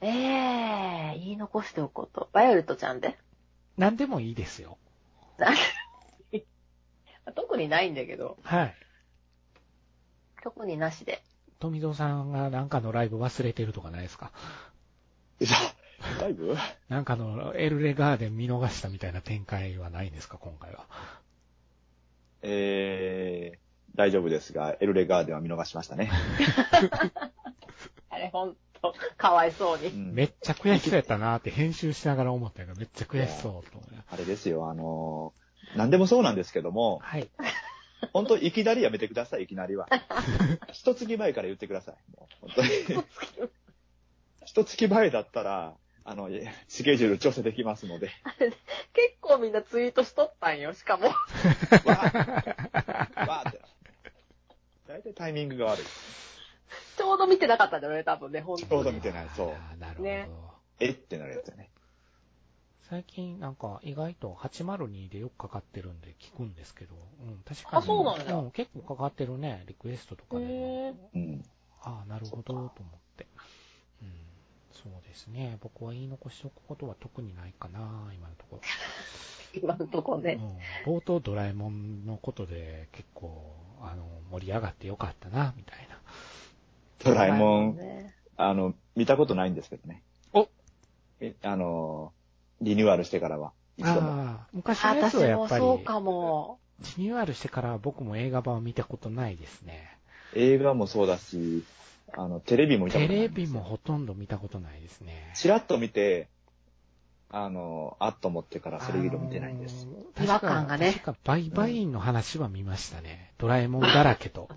ええ言い残しておくこと。バイオレットちゃんで？何でもいいですよ。特にないんだけど、はい。特になしで。富蔵さんがなんかのライブ忘れてるとかないですか？いや、ライブ？なんかのエルレガーデン見逃したみたいな展開はないんですか今回は？えー、大丈夫ですが、エルレガーデンは見逃しましたね。あれほんと、かわいそうに。うんめっちゃ悔しそうやったなーって編集しながら思ったけど、めっちゃ悔しそうとあれですよ、あのー何でもそうなんですけども、はい。本当いきなりやめてください、いきなりは。一月前から言ってください。もう本当に。一月前だったら、あの、いスケジュール調整できますので。結構みんなツイートしとったんよ、しかも。わーわーって。大体タイミングが悪い。ちょうど見てなかったんだよね、多分ね、ほんちょとうど見てない、そう。なるほど。ねえ？ってなるやつよね。最近なんか意外と802でよくかかってるんで聞くんですけど、うん、確かに。あそうなんだ結構かかってるね、リクエストとかでへも。うん。ああ、なるほど、と思って。うん、そうですね。僕は言い残しておくことは特にないかな、今のところ。今のとこね。うん、冒頭ドラえもんのことで結構、あの、盛り上がってよかったな、みたいな。ドラえもん、ね。あの、見たことないんですけどね。おえ、あの、リニューアルしてからは。ああ、昔のやつ私はやっぱり、もそうかも。リニューアルしてから僕も映画版を見たことないですね。映画もそうだし、あの、テレビも見たこテとないんですよ。レビもほとんど見たことないですね。チラッと見て、あの、あっと思ってからそれ以上見てないんです。あのー違和感がね確か、バイバインの話は見ましたね。ドラえもんだらけと。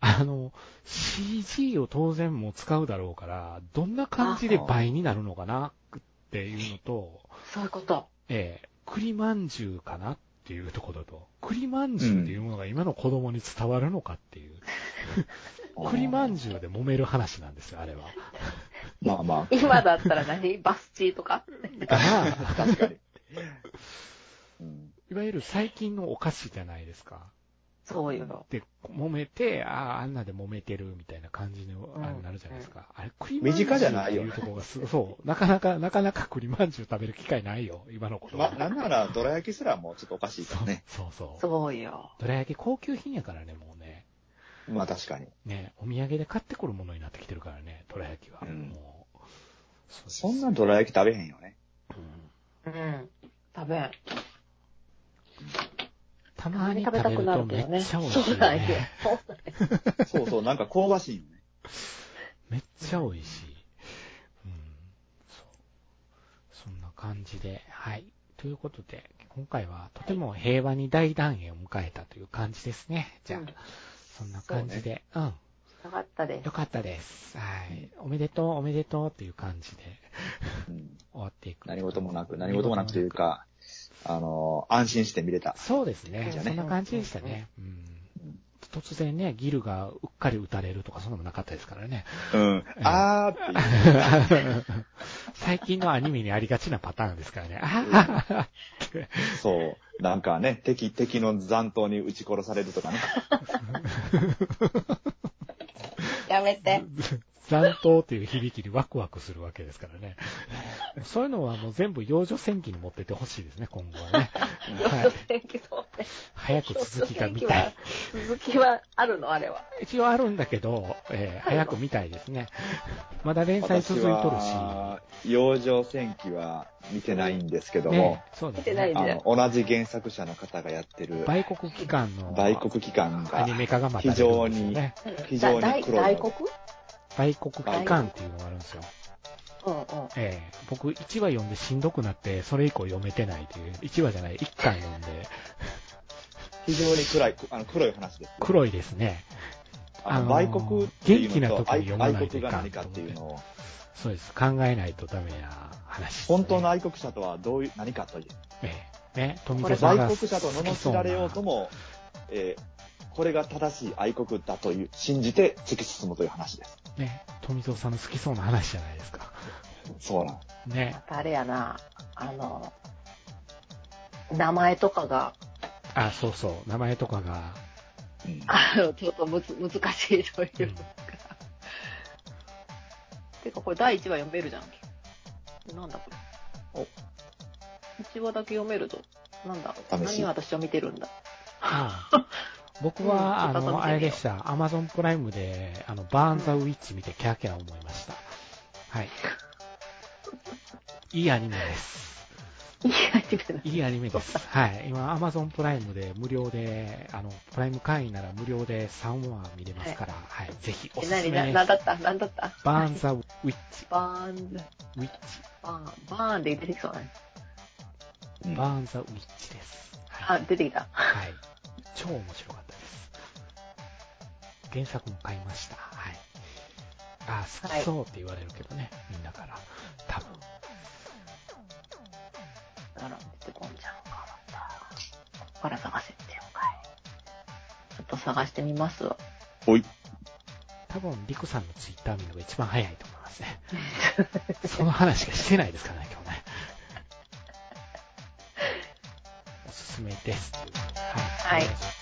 あの、CG を当然もう使うだろうから、どんな感じで倍になるのかなっていうのと、そういうこと。ええ栗まんじゅうかなっていうところと、栗まんじゅうっていうものが今の子供に伝わるのかっていう、栗まんじゅうで揉める話なんですよ、あれは。まあま今だったら何？バスチーとか？だから、あ、確かに。うんいわゆる最近のお菓子じゃないですか。そうよ。で、揉めて、ああ、あんなで揉めてるみたいな感じの、うんあなるじゃないですか。あれ、栗まんじゅう身近じゃないよっていうところがすごい、そう、なかなか、なかなか栗まんじゅう食べる機会ないよ、今の子供ま、なんなら、どら焼きすらもうちょっとおかしいからね。そうそうそう。そうよ。どら焼き高級品やからね、もうね。まあ確かに。ね、お土産で買ってくるものになってきてるからね、どら焼きは。うんもう。そんなどら焼き食べへんよね。うんうん。食べん。たまに食べたくなるけどね。めっちゃ美味しい、そうなんよね。。そうなんよそうそう、なんか香ばしいよね。めっちゃ美味しい。うん。そう。そんな感じで、はい。ということで、今回はとても平和に大団円を迎えたという感じですね。じゃあ、うんそんな感じで、うん。よかったですよ。かったです。はい。おめでとう、おめでとうっていう感じでうん終わっていく。何事もなく、何事もなくという。か、あの、安心して見れた。そうですね。じゃあねそんな感じでしたね。うん。突然ね、ギルがうっかり撃たれるとか、そんなのもなかったですからね。うん。あーっていう。最近のアニメにありがちなパターンですからね。ああそう。なんかね、敵、敵の残党に撃ち殺されるとかね。やめて。残党っていう響きにワクワクするわけですからね。そういうのはもう全部幼女戦記に持ってってほしいですね、今後はね。は い幼女戦記そうね。早く続きが見たい。続きはあるのあれは。一応あるんだけど、えー早く見たいですね。まだ連載続いとるし。私は養生戦記は見てないんですけどもね、、そうですね。見てないあの、同じ原作者の方がやってる、売国機関の売国機関がアニメ化がまた非常に、ね。非常に大黒い大国ので売国機関っていうのがあるんですよ。うんうん。ええ僕1話読んでしんどくなって、それ以降読めてないという、1話じゃない、1巻読んで、非常に暗い、あの黒い話です。黒いですね。あの、あのー売国っていうのと元気な時に愛読まない愛といかん国が何かっていうのを、そうです。考えないとダメな話です、ね。本当の愛国者とはどういう、何かという。ええね、富これ田さんが愛国者と罵られようとも、えーこれが正しい愛国だという、信じて突き進むという話です。ね、富蔵さんの好きそうな話じゃないですか。そうなん。ね。あれやな、あの、名前とかが、あ、そうそう。名前とかが、うんあの、ちょっとむつ難しいというか。てか、これ第1話読めるじゃん。なんだこれ。お。1話だけ読めるぞ。なんだ。試し何私を見てるんだ。ああ 僕は、あの、あれでした。アマゾンプライムで、あの、バーンザウィッチ見てキャーキャー思いました。はい。いいアニメです。いいアニメだ。いいアニメです。はい。今、アマゾンプライムで無料で、あの、プライム会員なら無料で3話見れますから、はい。ぜひおえ、すすめ何、です。な、なんだった？なんだった？バーンザウィッチ。バーンズ、ウィッチ。バーン、バーンで出てきそうだね。うんバーンザウィッチです。はあ、い。出てきた。はい。超面白かった。原作も買いました。はい。あ、好きそうって言われるけどね、みんなから。多分。あら、出てこんじゃんか。ここから探せってよかい。ちょっと探してみますわ。ほい。多分、リクさんのツイッター見るのが一番早いと思いますね。その話がしてないですからね、今日ね。おすすめです。はい。はい